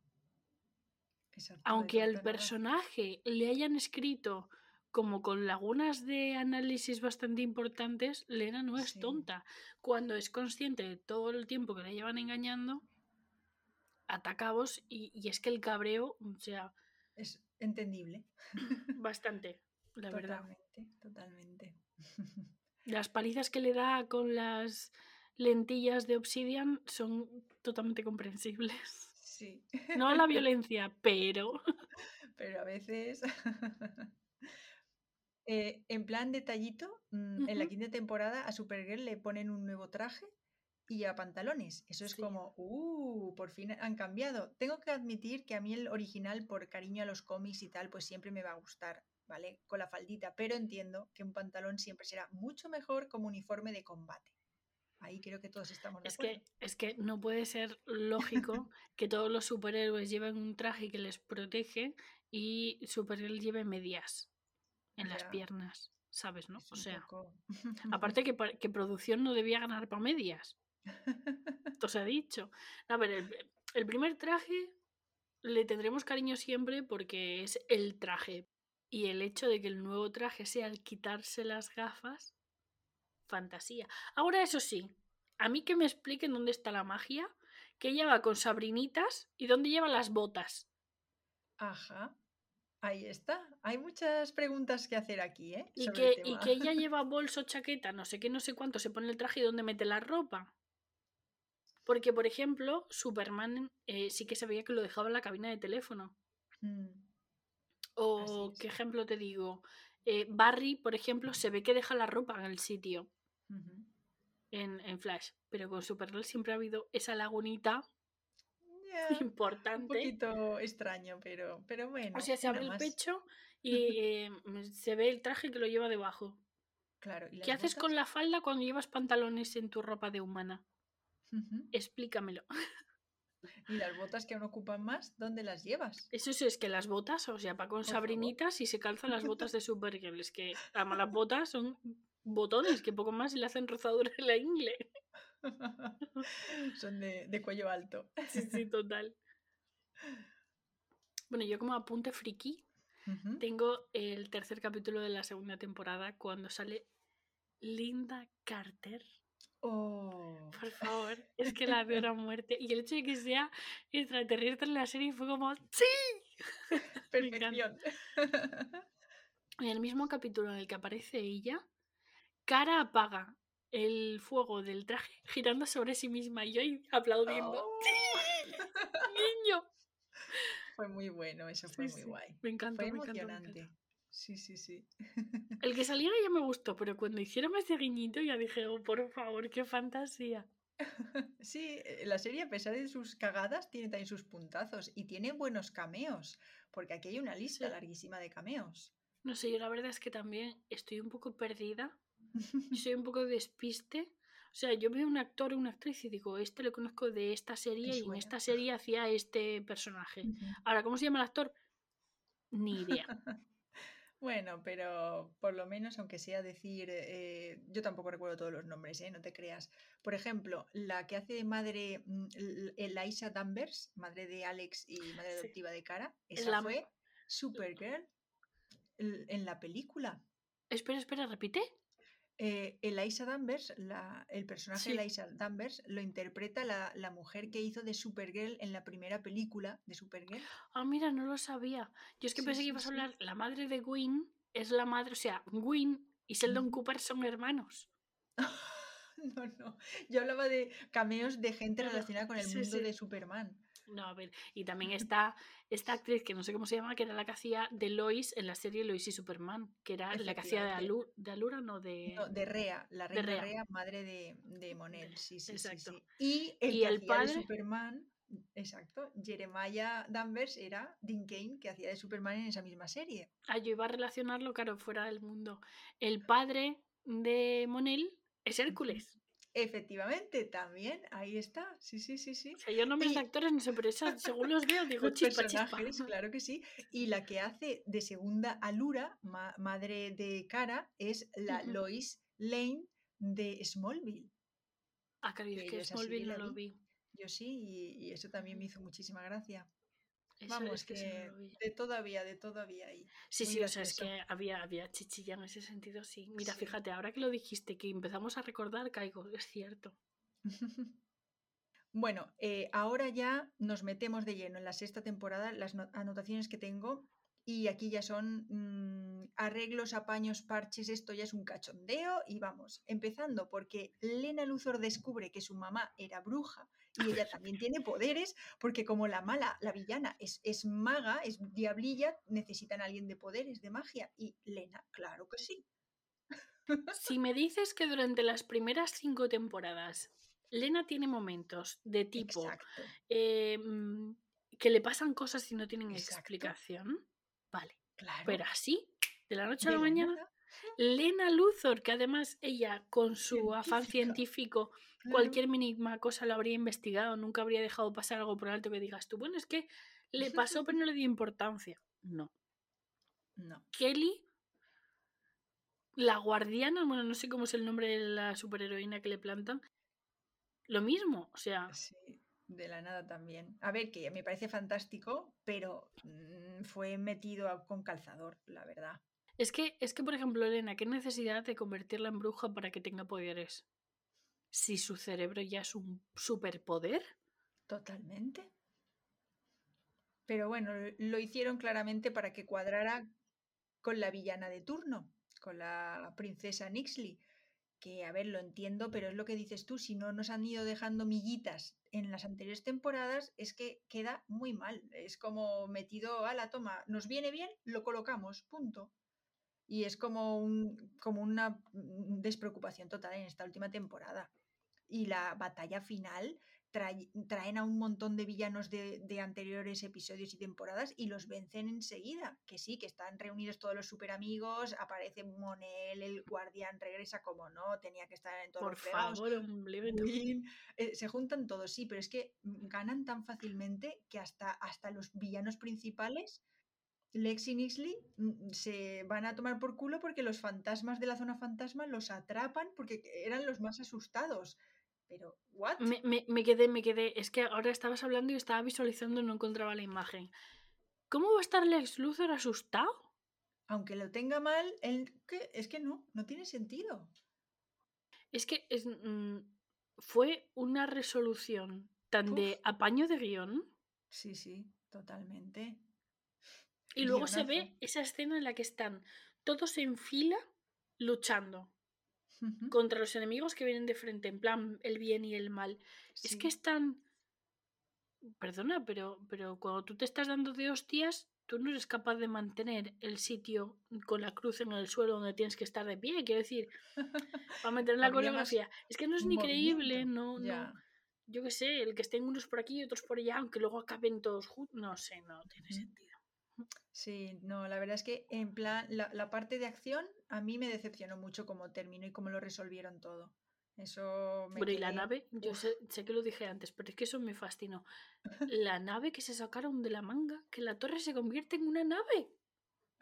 Aunque al personaje le hayan escrito como con lagunas de análisis bastante importantes, Lena no es Sí. tonta. Cuando es consciente de todo el tiempo que la llevan engañando, ataca a vos y, y es que el cabreo, o sea, Es entendible. bastante, la verdad. Totalmente, totalmente. Las palizas que le da con las lentillas de obsidian son totalmente comprensibles. Sí, No la violencia, pero... pero a veces... Eh, en plan detallito, mm, en la quinta temporada a Supergirl le ponen un nuevo traje y a pantalones. Eso es Sí. como, uh, por fin han cambiado. Tengo que admitir que a mí el original, por cariño a los cómics y tal, pues siempre me va a gustar, ¿vale? Con la faldita, pero entiendo que un pantalón siempre será mucho mejor como uniforme de combate. Ahí creo que todos estamos de Es acuerdo. que, es que no puede ser lógico que todos los superhéroes lleven un traje que les protege y Supergirl lleve medias en las piernas, ¿sabes? ¿no? Es O sea, poco- aparte que, que producción no debía ganar para medias. Esto se ha dicho. A ver, el, el primer traje le tendremos cariño siempre porque es el traje. Y el hecho de que el nuevo traje sea el quitarse las gafas, fantasía. Ahora, eso sí, a mí que me expliquen dónde está la magia, que ella va con sabrinitas y dónde lleva las botas. Ajá. Ahí está. Hay muchas preguntas que hacer aquí, ¿eh? Y Sobre el que, y que ella lleva bolso, chaqueta, no sé qué, no sé cuánto, se pone el traje y dónde mete la ropa. Porque, por ejemplo, Superman eh, sí que se veía que lo dejaba en la cabina de teléfono. Mm, O. ¿qué ejemplo te digo? Eh, Barry, por ejemplo, se ve que deja la ropa en el sitio, en, en Flash. Pero con Supergirl siempre ha habido esa lagunita Ya, un importante. poquito extraño, pero, pero bueno. O sea, se abre el más. pecho y eh, se ve el traje que lo lleva debajo. Claro, ¿y ¿Qué haces con la falda cuando llevas pantalones en tu ropa de humana? Explícamelo. ¿Y las botas que aún ocupan más? ¿Dónde las llevas? Eso sí, es que las botas, o sea, va con sabrinitas y se calzan las botas de Supergirl. Es que, además, las botas son botones que poco más le hacen rozadura en la ingle. Son de, de cuello alto. Sí, sí, total. Bueno, yo como apunte friki, tengo el tercer capítulo de la segunda temporada cuando sale Linda Carter. Oh, Por favor, es que la a muerte. Y el hecho de que sea extraterrestre en la serie fue como ¡Sí! Perfección. En el mismo capítulo en el que aparece ella, Cara apaga el fuego del traje girando sobre sí misma y yo ahí aplaudiendo. Oh. ¡Niño! Fue muy bueno, eso fue Sí, muy sí. guay. Me encanta, Fue me encanta, me encanta. Sí, sí, sí. El que saliera ya me gustó, pero cuando hicieron ese guiñito ya dije, oh, por favor, qué fantasía. Sí, eh, la serie, a pesar de sus cagadas, tiene también sus puntazos y tiene buenos cameos, porque aquí hay una lista Sí. larguísima de cameos. No sé, yo la verdad es que también estoy un poco perdida. Soy un poco despiste. O sea, yo veo un actor o una actriz y digo, este lo conozco de esta serie y en esta serie hacía este personaje. Ahora, ¿cómo se llama el actor? Ni idea. Bueno, pero por lo menos, aunque sea decir, eh, yo tampoco recuerdo todos los nombres, ¿eh? no te creas. Por ejemplo, la que hace de madre mm, Eliza Danvers, madre de Alex y madre Sí. adoptiva de Cara, Es esa la- fue Supergirl en la película. espera, espera, repite. Eh, Eliza Danvers, la- el personaje Sí. de Eliza Danvers, lo interpreta la, la mujer que hizo de Supergirl en la primera película de Supergirl. Ah, mira, no lo sabía. Yo es que Sí, pensé que sí, ibas a sí. hablar, la madre de Gwyn es la madre, o sea, Gwyn y Sheldon. Cooper son hermanos. No, no. Yo hablaba de cameos de gente relacionada con el sí, mundo sí. de Superman. No, a ver, y también está esta actriz que no sé cómo se llama, que era la que hacía de Lois en la serie Lois y Superman, que era la que hacía de. Alu- de Alura, no de... No, de Rea, la de Rea. Rea. madre de, de Monel. Sí, sí, sí, Exacto. sí. Y el Y que el hacía padre- de Superman, exacto, Jeremiah Danvers era Dean Kane, que hacía de Superman en esa misma serie. Ah, yo iba a relacionarlo, claro, fuera del mundo. El padre de Monel es Hércules. Efectivamente, también, ahí está. Sí, sí, sí, sí. O sea, yo nombres de Y- actores no sé, pero esa- según los veo digo Los chispa, chispa. personajes, claro que sí. Y la que hace de segunda Alura, ma- madre de Cara, es la. Lois Lane de Smallville. Ah, claro, es que Smallville no lo vi. vi. Yo sí, y, y eso también me hizo muchísima gracia. Eso Vamos, es que de todavía, de todavía ahí. Sí, Muy sí, o sea, es que había, había chichilla en ese sentido, sí. Mira, Sí. fíjate, ahora que lo dijiste, que empezamos a recordar, caigo, es cierto. Bueno, eh, ahora ya nos metemos de lleno en la sexta temporada, las no- anotaciones que tengo, y aquí ya son mm, arreglos, apaños, parches, esto ya es un cachondeo, y vamos, empezando porque Lena Luthor descubre que su mamá era bruja y ella también tiene poderes, porque como la mala, la villana, es, es maga, es diablilla, necesitan a alguien de poderes, de magia, y Lena, claro que sí. Si me dices que durante las primeras cinco temporadas Lena tiene momentos de tipo eh, mm, que le pasan cosas y no tienen Exacto. explicación, vale. Claro. Pero así, de la noche a de la la mañana, nada, Lena Luthor, que además ella con su afán científico, claro. cualquier mínima cosa lo habría investigado, nunca habría dejado pasar algo por alto que digas tú, bueno, es que le pasó pero no le dio importancia. No. No. Kelly, la guardiana, bueno, no sé cómo es el nombre de la superheroína que le plantan, lo mismo, o sea, Sí, de la nada también. A ver, que me parece fantástico, pero mm, fue metido a- con calzador, la verdad. es que, es que, por ejemplo, Elena, ¿qué necesidad de convertirla en bruja para que tenga poderes? Si su cerebro ya es un superpoder. Totalmente. Pero bueno, lo- hicieron claramente para que cuadrara con la villana de turno, con la princesa Nixley. Que, a ver, lo entiendo, pero es lo que dices tú, si no nos han ido dejando miguitas en las anteriores temporadas, es que queda muy mal. Es como metido a la toma, nos viene bien, lo colocamos, punto. Y es como, un, como una mm, despreocupación total en esta última temporada. Y la batalla final trae- traen a un montón de villanos de, de anteriores episodios y temporadas y los vencen enseguida. Que sí, que están reunidos todos los super amigos, aparece Monel, el guardián regresa como no, tenía que estar en todos Por los favor, eh, se juntan todos, sí, pero es que ganan tan fácilmente que hasta, hasta los villanos principales, Lex y Nixley, mm, se van a tomar por culo porque los fantasmas de la zona fantasma los atrapan porque eran los más asustados. Pero, ¿what? Me, me- me quedé, me quedé. Es que ahora estabas hablando y estaba visualizando y no encontraba la imagen. ¿Cómo va a estar Lex Luthor asustado? Aunque lo tenga mal, ¿qué? es que no, no tiene sentido. Es que es, mm, fue una resolución tan de Uf. apaño de guion Sí, sí, totalmente. y luego se ve esa escena en la que están todos en fila luchando Contra los enemigos que vienen de frente, en plan el bien y el mal. Es que están... Perdona, pero, pero cuando tú te estás dando de hostias, tú no eres capaz de mantener el sitio con la cruz en el suelo donde tienes que estar de pie. Quiero decir, para mantener la coreografía. Es que no es ni creíble, no, no. Ya. Yo qué sé, el que estén unos por aquí y otros por allá, aunque luego acaben todos juntos. No sé, no tiene sentido. Sí, no, la verdad es que en plan, la, la parte de acción a mí me decepcionó mucho cómo terminó y cómo lo resolvieron todo. Eso me Bueno, y la nave, yo sé, sé que lo dije antes, pero es que eso me fascinó. La nave que se sacaron de la manga, que la torre se convierte en una nave.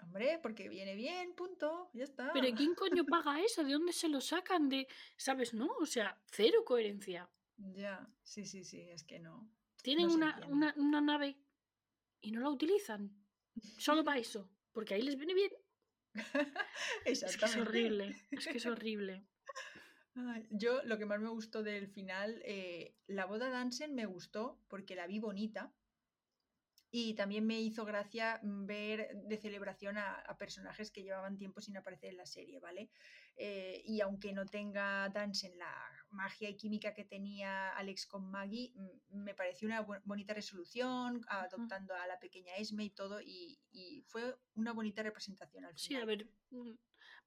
hombre, porque viene bien, punto, ya está. Pero ¿quién coño paga eso? ¿De dónde se lo sacan? De, ¿sabes? No, o sea, cero coherencia. Ya, sí, sí, sí, es que no, Tienen no una, una, una nave y no la utilizan. Solo para eso. Porque ahí les viene bien. Es que es horrible. Es que es horrible. Ay, yo lo que más me gustó del final, eh, la boda de Ansen me gustó porque la vi bonita y también me hizo gracia mm, ver de celebración a, a personajes que llevaban tiempo sin aparecer en la serie, ¿vale? Eh, y aunque no tenga Dansen la magia y química que tenía Alex con Maggie, mm, me pareció una bu- bonita resolución, adoptando a la pequeña Esme y todo, y, y fue una bonita representación al Sí, a final. ver. mm,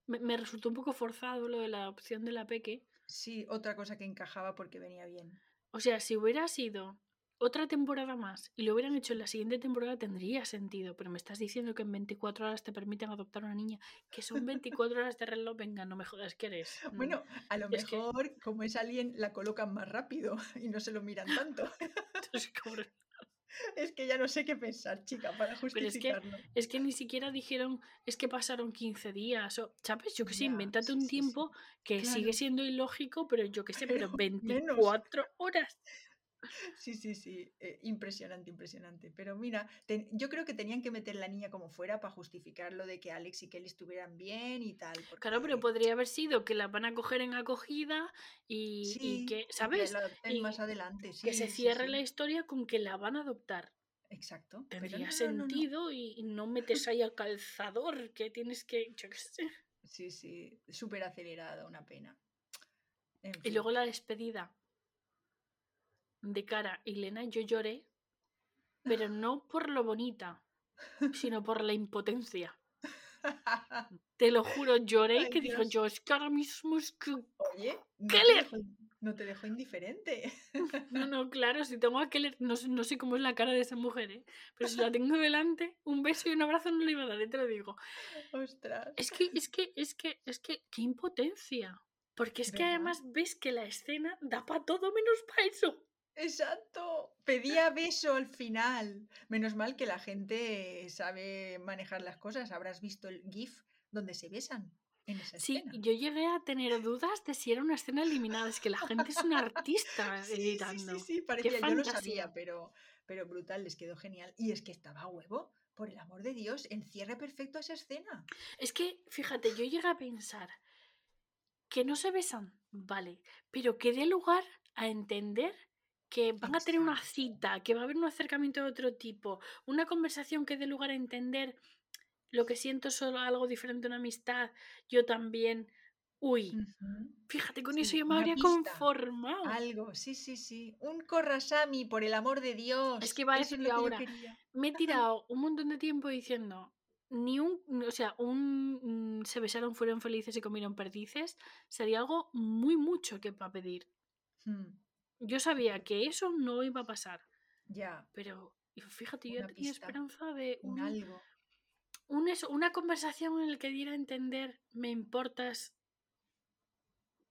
Me, me resultó un poco forzado lo de la opción de la Peque. Sí, otra cosa que encajaba porque venía bien. O sea, si hubiera sido otra temporada más y lo hubieran hecho en la siguiente temporada tendría sentido, pero me estás diciendo que en 24 horas te permiten adoptar una niña, que son 24 horas de reloj, venga, no me jodas que eres. Bueno, a lo es que- mejor, como es alguien, la colocan más rápido y no se lo miran tanto. entonces, es que ya no sé qué pensar, chica, para es que- justificarlo. Es que ni siquiera dijeron, es que pasaron 15 días, o, ¿sabes? Yo que sé, Ya, invéntate sí, un sí, sí. tiempo que Claro. sigue siendo ilógico, pero yo que sé, pero Pero menos. 24 horas. Sí, sí, sí, eh, impresionante, impresionante. Pero mira, yo creo que tenían que meter la niña como fuera para justificar lo de que Alex y Kelly estuvieran bien y tal. Claro, pero podría haber sido que la van a coger en acogida y, y sí, que, y que ¿sabes? adopten Y más adelante, que se cierre sí, la historia con que la van a adoptar. exacto. Tendría no, no, no, no. sentido y, no metes ahí al calzador que tienes que, yo qué sé. Sí, sí, súper acelerada, una pena. En Y luego la despedida de cara a Elena, yo lloré, pero no por lo bonita, sino por la impotencia. Te lo juro, lloré Ay, que dijo yo, es que ahora mismo es que... Oye, no ¿Qué te, dejó, no te dejó indiferente. No, no, claro, si tengo a Keller, no, sé- no sé cómo es la cara de esa mujer, ¿eh? pero si la tengo delante, un beso y un abrazo no le iba a dar, ¿eh? te lo digo. Ostras. Es que, es que, es que, es que, qué impotencia. Porque es que además ves que la escena da para todo menos para eso. Exacto. Pedía beso al final. Menos mal que la gente sabe manejar las cosas. Habrás visto el GIF donde se besan en esa Sí, escena. yo llegué a tener dudas de si era una escena eliminada. Es que la gente es una artista Sí, sí, editando. sí, sí, parecía, yo lo sabía, pero, pero brutal, les quedó genial. Y es que estaba a huevo, por el amor de Dios, encierre perfecto esa escena. Es que, fíjate, yo llegué a pensar que no se besan, vale, pero que dé lugar a entender que van a tener una cita, que va a haber un acercamiento de otro tipo, una conversación que dé lugar a entender lo que siento es solo algo diferente a una amistad, yo también. Uy, fíjate, con Sí, eso yo me habría pista, conformado. Algo, sí, sí, sí. Un Korrasami, por el amor de Dios. Es que iba a decir ahora, me he tirado un montón de tiempo diciendo, ni un, o sea, un mm, se besaron, fueron felices y comieron perdices, sería algo muy mucho que para pedir. Hmm, Yo sabía que eso no iba a pasar, ya, pero fíjate, yo tenía esperanza de un un, algo. un eso, una conversación en la que diera a entender, me importas.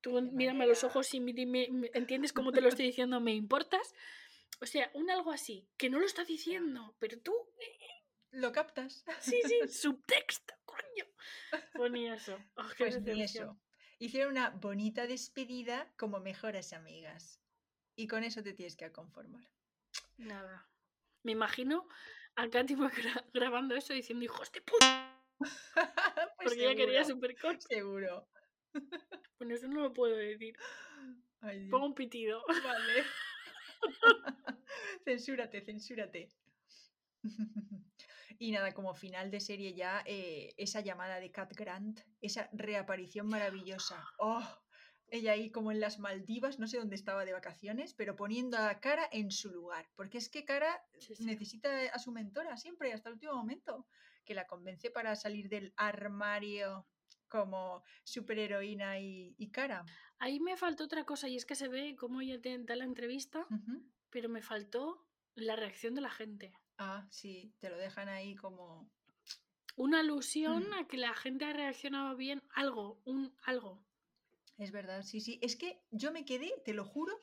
Tú De mírame a los ojos y dime, me- ¿entiendes cómo te lo estoy diciendo? ¿Me importas? O sea, un algo así, que no lo está diciendo, pero tú, ¿Lo captas? sí, sí, subtexto, coño. Ponía eso. Oh, Pues ni decepción. eso. Hicieron una bonita despedida como mejores amigas. Y con eso te tienes que conformar. Nada. Me imagino a Katy gra- grabando eso diciendo, hijos de puta, pues porque ella quería seguro, super corto. seguro. Bueno, eso no lo puedo decir. Ay. Pongo un pitido. Vale. censúrate, censúrate. Y nada, como final de serie ya, eh, esa llamada de Cat Grant, esa reaparición maravillosa. ¡Oh! Ella ahí como en las Maldivas, no sé dónde estaba de vacaciones, pero poniendo a Cara en su lugar. Porque es que Cara Sí, sí. necesita a su mentora siempre, hasta el último momento, que la convence para salir del armario como superheroína y, y Cara. Ahí me faltó otra cosa y es que se ve cómo ella te da la entrevista, pero me faltó la reacción de la gente. Ah, sí, te lo dejan ahí como... Una alusión Mm. a que la gente ha reaccionado bien, algo, un algo. Es verdad, sí, sí. Es que yo me quedé, te lo juro,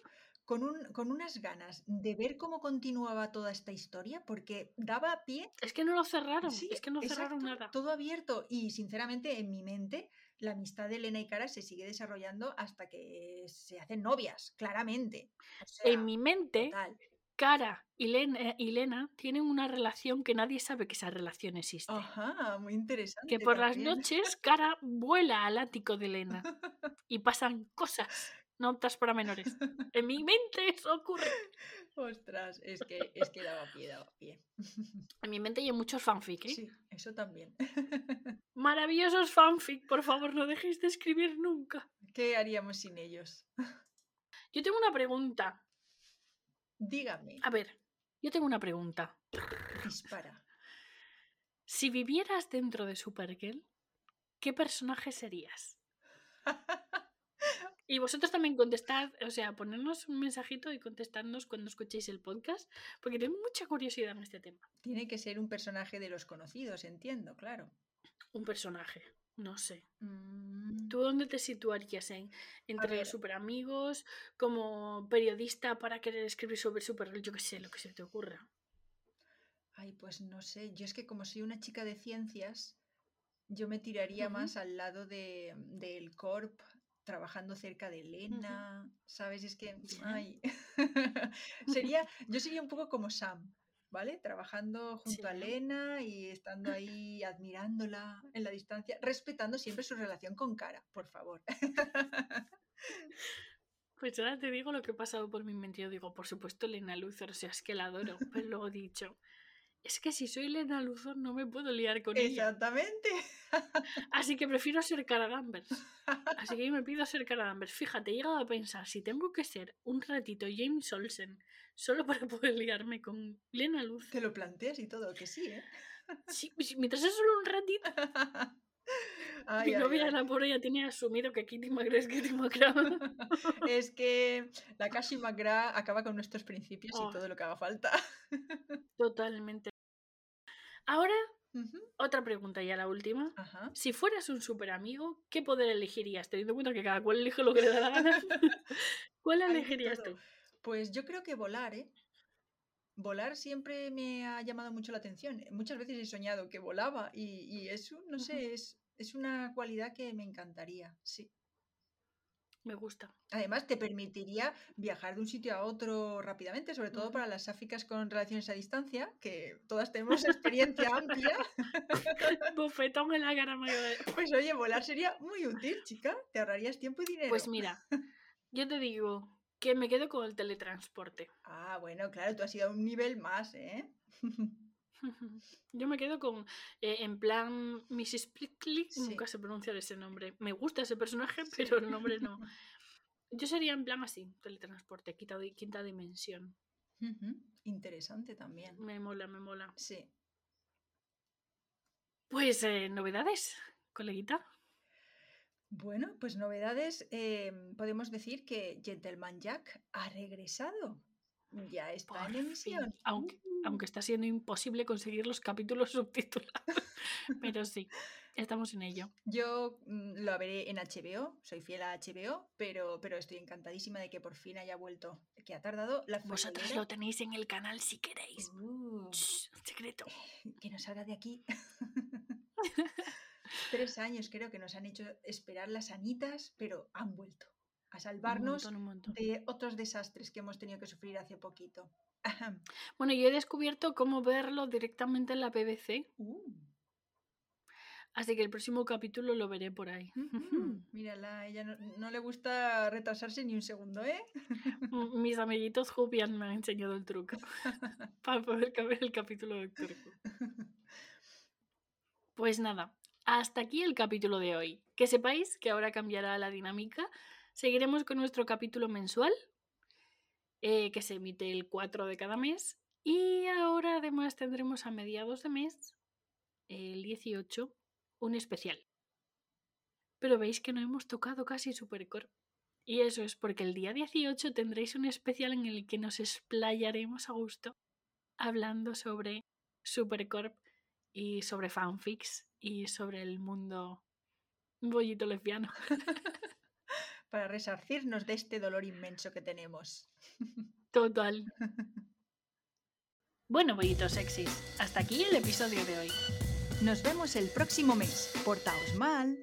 con, un, con unas ganas de ver cómo continuaba toda esta historia, porque daba pie. Es que no lo cerraron, Sí, es que no cerraron nada. Todo abierto. Y sinceramente, en mi mente, la amistad de Elena y Cara se sigue desarrollando hasta que se hacen novias, claramente. O sea, En mi mente, total. Cara y Lena, y Lena tienen una relación que nadie sabe que esa relación existe. Ajá, muy interesante. que por las noches Cara vuela al ático de Elena y pasan cosas no aptas para menores. En mi mente eso ocurre. Ostras, es que, es que daba pie, daba pie. En mi mente hay muchos fanfic, ¿eh? Sí, eso también. Maravillosos fanfic, por favor, no dejéis de escribir nunca. ¿Qué haríamos sin ellos? Yo tengo una pregunta. Dígame, A ver, yo tengo una pregunta. dispara. Si vivieras dentro de Supergirl, ¿qué personaje serías? Y vosotros también contestad, o sea, ponernos un mensajito y contestadnos cuando escuchéis el podcast, porque tengo mucha curiosidad en este tema. Tiene que ser un personaje de los conocidos, entiendo, claro. Un personaje, no sé. Mm, ¿Tú dónde te situarías? En, entre super amigos, como periodista para querer escribir sobre Supergirl? Yo qué sé, lo que se te ocurra. Ay, pues no sé. Yo es que como soy una chica de ciencias, yo me tiraría más al lado de, del Corp trabajando cerca de Elena, ¿sabes? Es que, ay, sería, yo sería un poco como Sam, ¿vale? Trabajando junto a Elena y estando ahí admirándola en la distancia, respetando siempre su relación con Cara, por favor. Pues ahora te digo lo que ha pasado por mi mente. Yo digo, por supuesto, Elena Luthor, o sea, es que la adoro. Pero luego he dicho, es que si soy Elena Luthor no me puedo liar con ella. Exactamente. Así que prefiero ser Cara Danvers. Así que yo me pido ser Cara Danvers. Fíjate, he llegado a pensar, si tengo que ser un ratito James Olsen solo para poder liarme con Elena Luthor. Te lo planteas y todo, que sí, ¿eh? Sí, pues, mientras es solo un ratito. Mi novia, la pobre, ya tiene asumido que Kitty McGrath es Kitty McGrath. es que la Kashi McGrath acaba con nuestros principios y oh. todo lo que haga falta. Totalmente. Ahora, otra pregunta ya, la última. Si fueras un super amigo, ¿qué poder elegirías? Teniendo en cuenta que cada cual elige lo que le da la gana. ¿Cuál elegirías tú? Pues yo creo que volar, ¿eh? Volar siempre me ha llamado mucho la atención. Muchas veces he soñado que volaba y, eso, no sé, es, es una cualidad que me encantaría, sí. Me gusta. Además, te permitiría viajar de un sitio a otro rápidamente, sobre todo para las áficas con relaciones a distancia, que todas tenemos experiencia amplia. Bufetón en la cara mayor. Pues oye, volar sería muy útil, chica. Te ahorrarías tiempo y dinero. Pues mira, yo te digo que me quedo con el teletransporte. Ah, bueno, claro, tú has ido a un nivel más, ¿eh? Yo me quedo con, eh, en plan, Mrs. Plickly, nunca se pronuncia ese nombre. Me gusta ese personaje, pero el nombre no. Yo sería en plan así, teletransporte, quinta, quinta dimensión. Interesante también. Me mola, me mola. Sí. Pues, eh, novedades, coleguita. Bueno, pues novedades. Em, podemos decir que Gentleman Jack ha regresado. Ya está en emisión. Aunque, aunque está siendo imposible conseguir los capítulos subtitulados. Pero sí, estamos en ello. Yo mm, lo veré en HBO, soy fiel a HBO, pero, pero estoy encantadísima de que por fin haya vuelto. Que ha tardado la Vosotros lo tenéis en el canal si queréis. Uh. secreto. Que no salga de aquí. Tres años creo que nos han hecho esperar las anitas, pero han vuelto a salvarnos de otros desastres que hemos tenido que sufrir hace poquito. Bueno, yo he descubierto cómo verlo directamente en la BBC. Uh. Así que el próximo capítulo lo veré por ahí. Mírala, ella no, le gusta retrasarse ni un segundo, ¿eh? Mis amiguitos Jupian me han enseñado el truco para poder ver el capítulo de turco. Pues nada, hasta aquí el capítulo de hoy. Que sepáis que ahora cambiará la dinámica Seguiremos con nuestro capítulo mensual, eh, que se emite el 4 de cada mes. Y ahora además tendremos a mediados de mes, el 18, un especial. Pero veis que no hemos tocado casi Supercore. Y eso es porque el día 18 tendréis un especial en el que nos explayaremos a gusto hablando sobre Supercorp y sobre fanfics y sobre el mundo bollito lesbiano. para resarcirnos de este dolor inmenso que tenemos. Total. Bueno, bollitos sexys, hasta aquí el episodio de hoy. Nos vemos el próximo mes. Portaos mal.